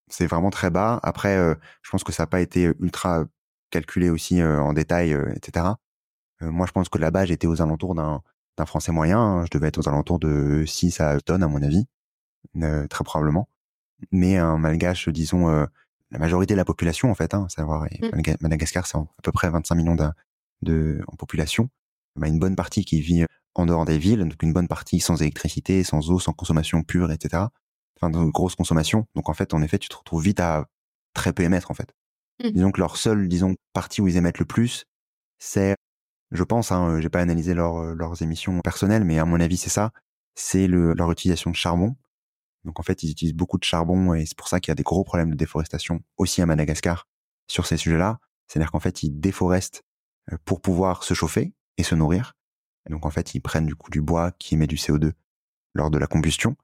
c'est vraiment très bas. Après, euh, je pense que ça n'a pas été ultra calculé aussi euh, en détail, etc. moi, je pense que là-bas, j'étais aux alentours d'un d'un français moyen. Hein. Je devais être aux alentours de 6 à tonnes, à mon avis, très probablement. Mais un malgache, disons, la majorité de la population, en fait, hein, savoir, mmh. Madagascar, c'est à peu près 25 millions de, en population. Bah, une bonne partie qui vit en dehors des villes, donc une bonne partie sans électricité, sans eau, sans consommation pure, etc. Enfin, de grosses consommations. Donc, en fait, en effet, tu te retrouves vite à très peu émettre, en fait. Mmh. Disons que leur seule, disons, partie où ils émettent le plus, c'est, je pense, hein, j'ai pas analysé leurs émissions personnelles, mais à mon avis, c'est ça, c'est leur utilisation de charbon. Donc en fait, ils utilisent beaucoup de charbon et c'est pour ça qu'il y a des gros problèmes de déforestation aussi à Madagascar sur ces sujets-là. C'est-à-dire qu'en fait, ils déforestent euh, pour pouvoir se chauffer et se nourrir. donc en fait, ils prennent du coup du bois qui émet du CO2 lors de la combustion.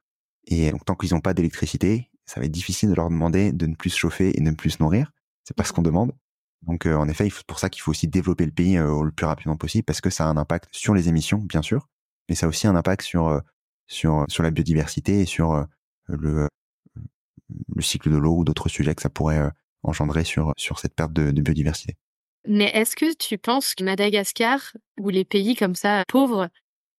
Et donc tant qu'ils n'ont pas d'électricité, ça va être difficile de leur demander de ne plus se chauffer et de ne plus se nourrir. C'est pas ce qu'on demande. Donc euh, en effet, c'est pour ça qu'il faut aussi développer le pays euh, le plus rapidement possible parce que ça a un impact sur les émissions, bien sûr, mais ça a aussi un impact sur sur sur la biodiversité et sur le, le cycle de l'eau ou d'autres sujets que ça pourrait euh, engendrer sur, sur cette perte de, biodiversité. Mais est-ce que tu penses que Madagascar ou les pays comme ça pauvres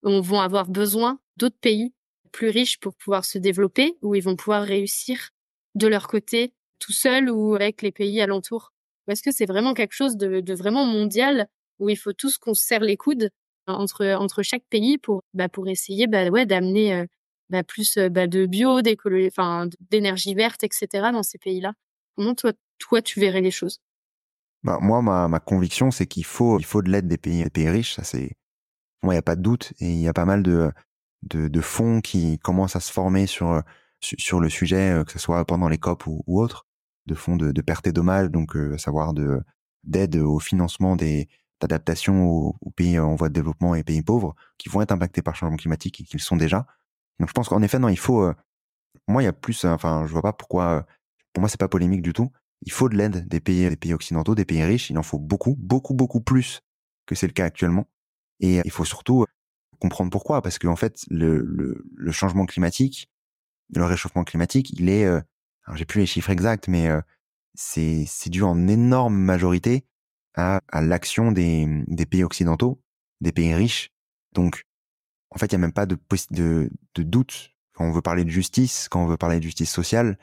vont avoir besoin d'autres pays plus riches pour pouvoir se développer ou ils vont pouvoir réussir de leur côté tout seuls ou avec les pays alentours? Est-ce que c'est vraiment quelque chose de, vraiment mondial où il faut tous qu'on se serre les coudes entre, entre chaque pays pour, bah, pour essayer bah, ouais, d'amener euh, bah, plus bah, de bio, d'énergie verte, etc. dans ces pays-là. Comment toi, toi, tu verrais les choses? Bah, moi, ma, ma conviction, c'est qu'il faut, il faut de l'aide des pays, des pays riches. Ça, c'est, il y a pas de doute. Et il y a pas mal de, de, fonds qui commencent à se former sur, sur le sujet, que ce soit pendant les COP ou, autres, de fonds de, de perte et dommages, donc à savoir de d'aide au financement des d'adaptation aux, aux, pays en voie de développement et pays pauvres, qui vont être impactés par le changement climatique et qui le sont déjà. Donc je pense qu'en effet, non, il faut. Euh, moi, il y a plus. Enfin, je vois pas pourquoi. Euh, pour moi, c'est pas polémique du tout. Il faut de l'aide des pays, des pays occidentaux, des pays riches. Il en faut beaucoup, beaucoup, beaucoup plus que c'est le cas actuellement. Et il faut surtout comprendre pourquoi, parce qu'en fait, le, le, le, changement climatique, le réchauffement climatique, il est. Euh, alors, j'ai plus les chiffres exacts, mais c'est c'est dû en énorme majorité à, à l'action des, des pays occidentaux, des pays riches. Donc, en fait, il y a même pas de, de, de doute quand on veut parler de justice, quand on veut parler de justice sociale,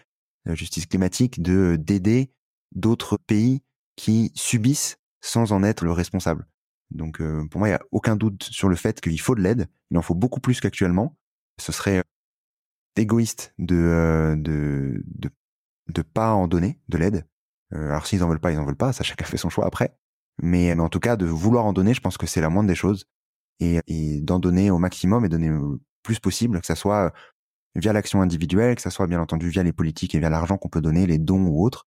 de justice climatique, de d'aider d'autres pays qui subissent sans en être le responsable. Donc euh, pour moi, il n'y a aucun doute sur le fait qu'il faut de l'aide. Il en faut beaucoup plus qu'actuellement. Ce serait égoïste de, euh, de, de de pas en donner de l'aide. Euh, alors s'ils en veulent pas, ils en veulent pas. Ça, chacun fait son choix après. Mais, mais en tout cas, de vouloir en donner, je pense que c'est la moindre des choses et, d'en donner au maximum et donner le plus possible, que ça soit euh, via l'action individuelle, que ça soit bien entendu via les politiques et via l'argent qu'on peut donner, les dons ou autres.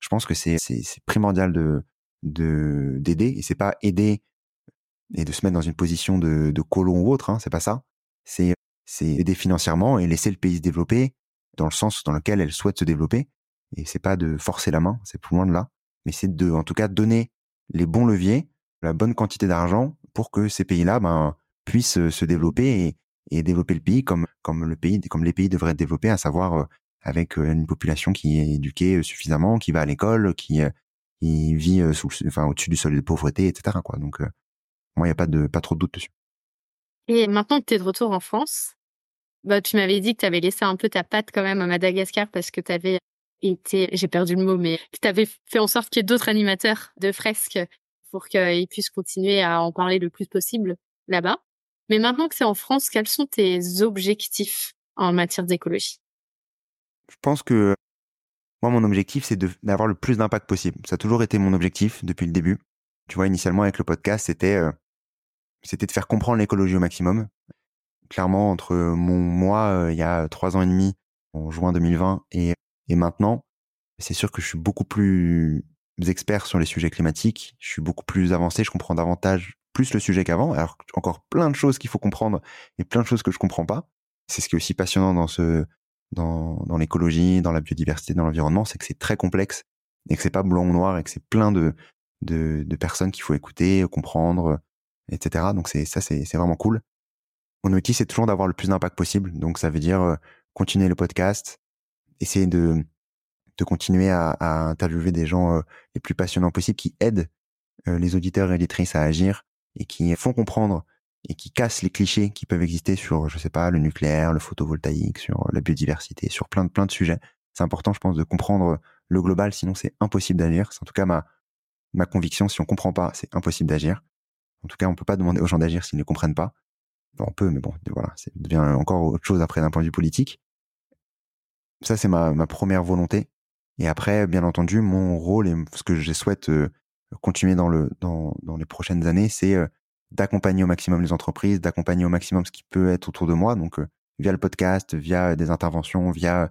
Je pense que c'est primordial de de d'aider et c'est pas aider et de se mettre dans une position de, de colon ou autre, hein, c'est pas ça. C'est c'est aider financièrement et laisser le pays se développer dans le sens dans lequel elle souhaite se développer. Et c'est pas de forcer la main, c'est plus loin de là, mais c'est de en tout cas donner les bons leviers, la bonne quantité d'argent pour que ces pays-là ben, puissent euh, se développer et, développer le pays comme, comme, le pays, comme les pays devraient être développés, à savoir euh, avec euh, une population qui est éduquée suffisamment, qui va à l'école, qui, qui vit sous, enfin, au-dessus du seuil de pauvreté, etc. Quoi. Donc, moi, il n'y a pas, de, pas trop de doute dessus. Et maintenant que tu es de retour en France, bah, tu m'avais dit que tu avais laissé un peu ta patte quand même à Madagascar parce que tu avais été, j'ai perdu le mot, mais que tu avais fait en sorte qu'il y ait d'autres animateurs de fresques pour qu'ils puissent continuer à en parler le plus possible là-bas. Mais maintenant que c'est en France, quels sont tes objectifs en matière d'écologie? Je pense que moi, mon objectif, c'est d'avoir le plus d'impact possible. Ça a toujours été mon objectif depuis le début. Tu vois, initialement avec le podcast, c'était euh, c'était de faire comprendre l'écologie au maximum. Clairement, entre mon moi euh, il y a trois ans et demi, en juin 2020, et, et maintenant, c'est sûr que je suis beaucoup plus experts sur les sujets climatiques. Je suis beaucoup plus avancé, je comprends davantage plus le sujet qu'avant. Alors encore plein de choses qu'il faut comprendre et plein de choses que je comprends pas. c'est ce qui est aussi passionnant dans ce dans, dans l'écologie, dans la biodiversité, dans l'environnement, c'est que c'est très complexe et que c'est pas blanc ou noir et que c'est plein de, de, de personnes qu'il faut écouter, comprendre, etc. Donc c'est ça, c'est vraiment cool. Mon outil, c'est toujours d'avoir le plus d'impact possible. Donc ça veut dire euh, continuer le podcast, essayer de, de continuer à, à interviewer des gens euh, les plus passionnants possibles qui aident euh, les auditeurs et auditrices à agir et qui font comprendre et qui cassent les clichés qui peuvent exister sur, je sais pas, le nucléaire, le photovoltaïque, sur la biodiversité, sur plein de plein de sujets. C'est important, je pense, de comprendre le global, sinon c'est impossible d'agir. C'est en tout cas ma ma conviction. Si on comprend pas, c'est impossible d'agir. En tout cas, on peut pas demander aux gens d'agir s'ils ne comprennent pas. on peut, mais bon, voilà, ça devient encore autre chose après d'un point de vue politique. Ça, c'est ma, ma première volonté. Et après, bien entendu, mon rôle et ce que je souhaite euh, continuer dans le dans, dans les prochaines années, c'est euh, d'accompagner au maximum les entreprises, d'accompagner au maximum ce qui peut être autour de moi, donc euh, via le podcast, via des interventions, via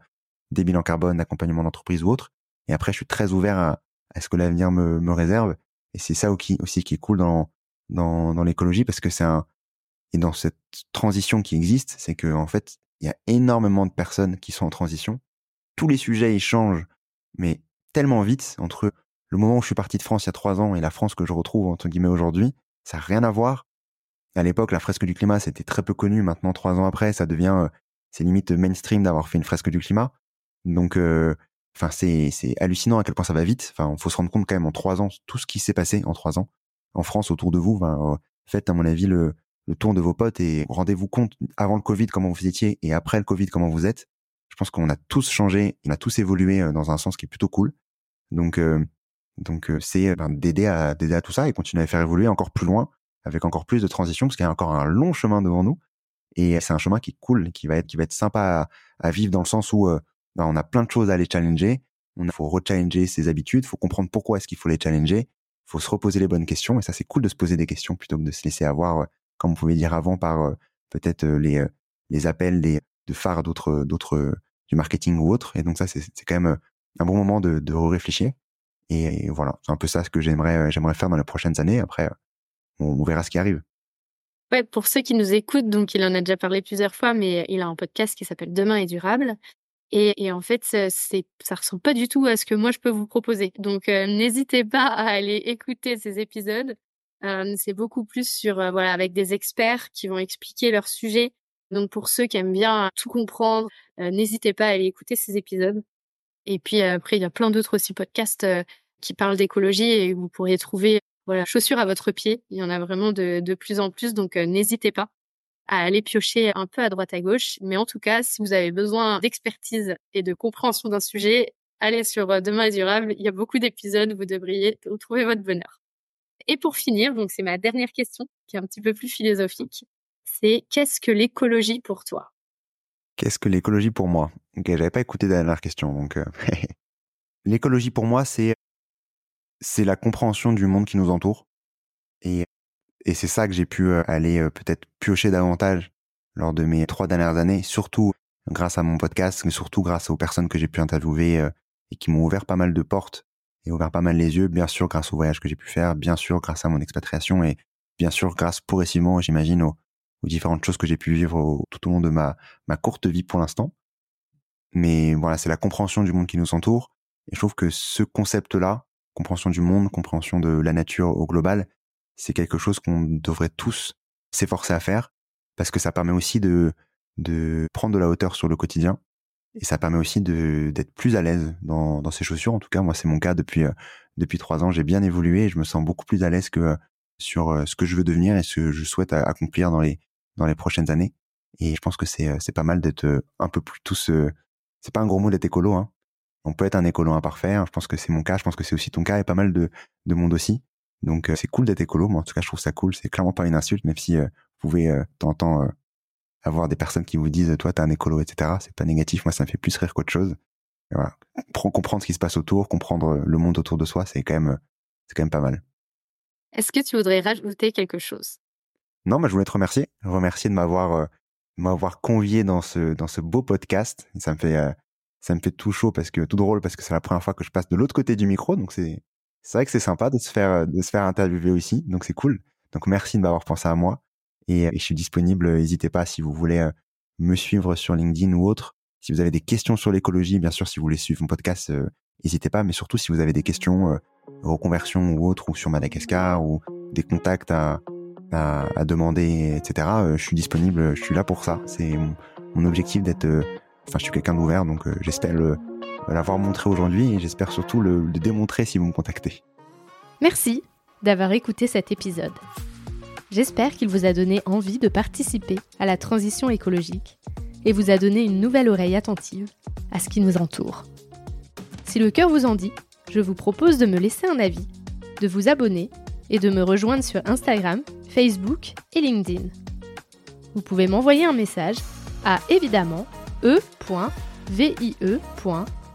des bilans carbone, d'accompagnement d'entreprise ou autre. Et après, je suis très ouvert à, ce que l'avenir me, me réserve. Et c'est ça aussi qui est cool dans dans, l'écologie parce que c'est un et dans cette transition qui existe, c'est que en fait, il y a énormément de personnes qui sont en transition. Tous les sujets ils changent, mais tellement vite entre le moment où je suis parti de France il y a trois ans et la France que je retrouve entre guillemets aujourd'hui, ça n'a rien à voir. À l'époque, la fresque du climat, c'était très peu connu. Maintenant, trois ans après, ça devient, euh, c'est limite mainstream d'avoir fait une fresque du climat. Donc, euh, enfin, c'est c'est hallucinant à quel point ça va vite. Enfin, faut se rendre compte quand même en trois ans tout ce qui s'est passé en trois ans en France autour de vous. Ben, faites à mon avis le, le tour de vos potes et rendez-vous compte avant le Covid comment vous étiez et après le Covid comment vous êtes. Je pense qu'on a tous changé, on a tous évolué dans un sens qui est plutôt cool. Donc donc c'est ben, d'aider à à tout ça et continuer à faire évoluer encore plus loin avec encore plus de transition parce qu'il y a encore un long chemin devant nous et c'est un chemin qui est cool, qui va être qui va être sympa à, vivre dans le sens où ben, on a plein de choses à aller challenger. On faut rechallenger ses habitudes, faut comprendre pourquoi est-ce qu'il faut les challenger, faut se reposer les bonnes questions et ça c'est cool de se poser des questions plutôt que de se laisser avoir comme on pouvait dire avant par peut-être les les appels de phares d'autres d'autres du marketing ou autre et donc ça c'est c'est quand même un bon moment de de réfléchir et, voilà, c'est un peu ça ce que j'aimerais euh, j'aimerais faire dans les prochaines années. Après, on, verra ce qui arrive. Ouais, pour ceux qui nous écoutent, donc il en a déjà parlé plusieurs fois, mais il a un podcast qui s'appelle Demain est durable. Et, et en fait, c'est ça ressemble pas du tout à ce que moi je peux vous proposer. Donc euh, n'hésitez pas à aller écouter ces épisodes. Euh, c'est beaucoup plus sur euh, voilà avec des experts qui vont expliquer leur sujet. Donc pour ceux qui aiment bien tout comprendre, n'hésitez pas à aller écouter ces épisodes. Et puis après, il y a plein d'autres aussi podcasts qui parlent d'écologie et vous pourriez trouver voilà chaussures à votre pied. Il y en a vraiment de, de plus en plus, donc n'hésitez pas à aller piocher un peu à droite à gauche. Mais en tout cas, si vous avez besoin d'expertise et de compréhension d'un sujet, allez sur Demain est durable. Il y a beaucoup d'épisodes, vous devriez trouver votre bonheur. Et pour finir, donc c'est ma dernière question qui est un petit peu plus philosophique. C'est qu'est-ce que l'écologie pour toi? Qu'est-ce que l'écologie pour moi? Ok, j'avais pas écouté la dernière question, donc euh, l'écologie pour moi, c'est c'est la compréhension du monde qui nous entoure, et et c'est ça que j'ai pu euh, aller euh, peut-être piocher davantage lors de mes trois dernières années, surtout grâce à mon podcast, mais surtout grâce aux personnes que j'ai pu interviewer et qui m'ont ouvert pas mal de portes et ouvert pas mal les yeux, bien sûr grâce au voyage que j'ai pu faire, bien sûr grâce à mon expatriation et bien sûr grâce progressivement, j'imagine, au, aux différentes choses que j'ai pu vivre tout au long de ma courte vie pour l'instant. Mais voilà, c'est la compréhension du monde qui nous entoure. Et je trouve que ce concept-là, compréhension du monde, compréhension de la nature au global, c'est quelque chose qu'on devrait tous s'efforcer à faire parce que ça permet aussi de, de prendre de la hauteur sur le quotidien et ça permet aussi d'être plus à l'aise dans, dans ses chaussures. En tout cas, moi, c'est mon cas depuis euh, depuis trois ans. J'ai bien évolué et je me sens beaucoup plus à l'aise que euh, sur euh, ce que je veux devenir et ce que je souhaite accomplir dans les dans les prochaines années. Et je pense que c'est c'est pas mal d'être un peu plus tous. C'est pas un gros mot d'être écolo. Hein. On peut être un écolo imparfait. Hein. Je pense que c'est mon cas. Je pense que c'est aussi ton cas et pas mal de de monde aussi. Donc c'est cool d'être écolo. Moi en tout cas je trouve ça cool. C'est clairement pas une insulte, même si vous pouvez euh, temps avoir des personnes qui vous disent toi t'es un écolo etc. C'est pas négatif. Moi ça me fait plus rire qu'autre chose. Et voilà. Comprendre ce qui se passe autour, comprendre le monde autour de soi, c'est quand même c'est quand même pas mal. Est-ce que tu voudrais rajouter quelque chose? Non, mais je voulais te remercier, remercier de m'avoir euh, m'avoir convié dans ce dans ce beau podcast. Ça me fait euh, ça me fait tout chaud parce que tout drôle parce que c'est la première fois que je passe de l'autre côté du micro, donc c'est c'est vrai que c'est sympa de se faire de se faire interviewer aussi, donc c'est cool. Donc merci de m'avoir pensé à moi et, je suis disponible. N'hésitez pas si vous voulez me suivre sur LinkedIn ou autre. Si vous avez des questions sur l'écologie, bien sûr, si vous voulez suivre mon podcast, n'hésitez pas. Mais surtout, si vous avez des questions reconversion ou autre, ou sur Madagascar, ou des contacts à, à, demander, etc., je suis disponible, je suis là pour ça. C'est mon, objectif d'être... Enfin, je suis quelqu'un d'ouvert, donc j'espère l'avoir montré aujourd'hui et j'espère surtout le, démontrer si vous me contactez. Merci d'avoir écouté cet épisode. J'espère qu'il vous a donné envie de participer à la transition écologique et vous a donné une nouvelle oreille attentive à ce qui nous entoure. Si le cœur vous en dit, je vous propose de me laisser un avis, de vous abonner et de me rejoindre sur Instagram, Facebook et LinkedIn. Vous pouvez m'envoyer un message à évidemment e.vie.com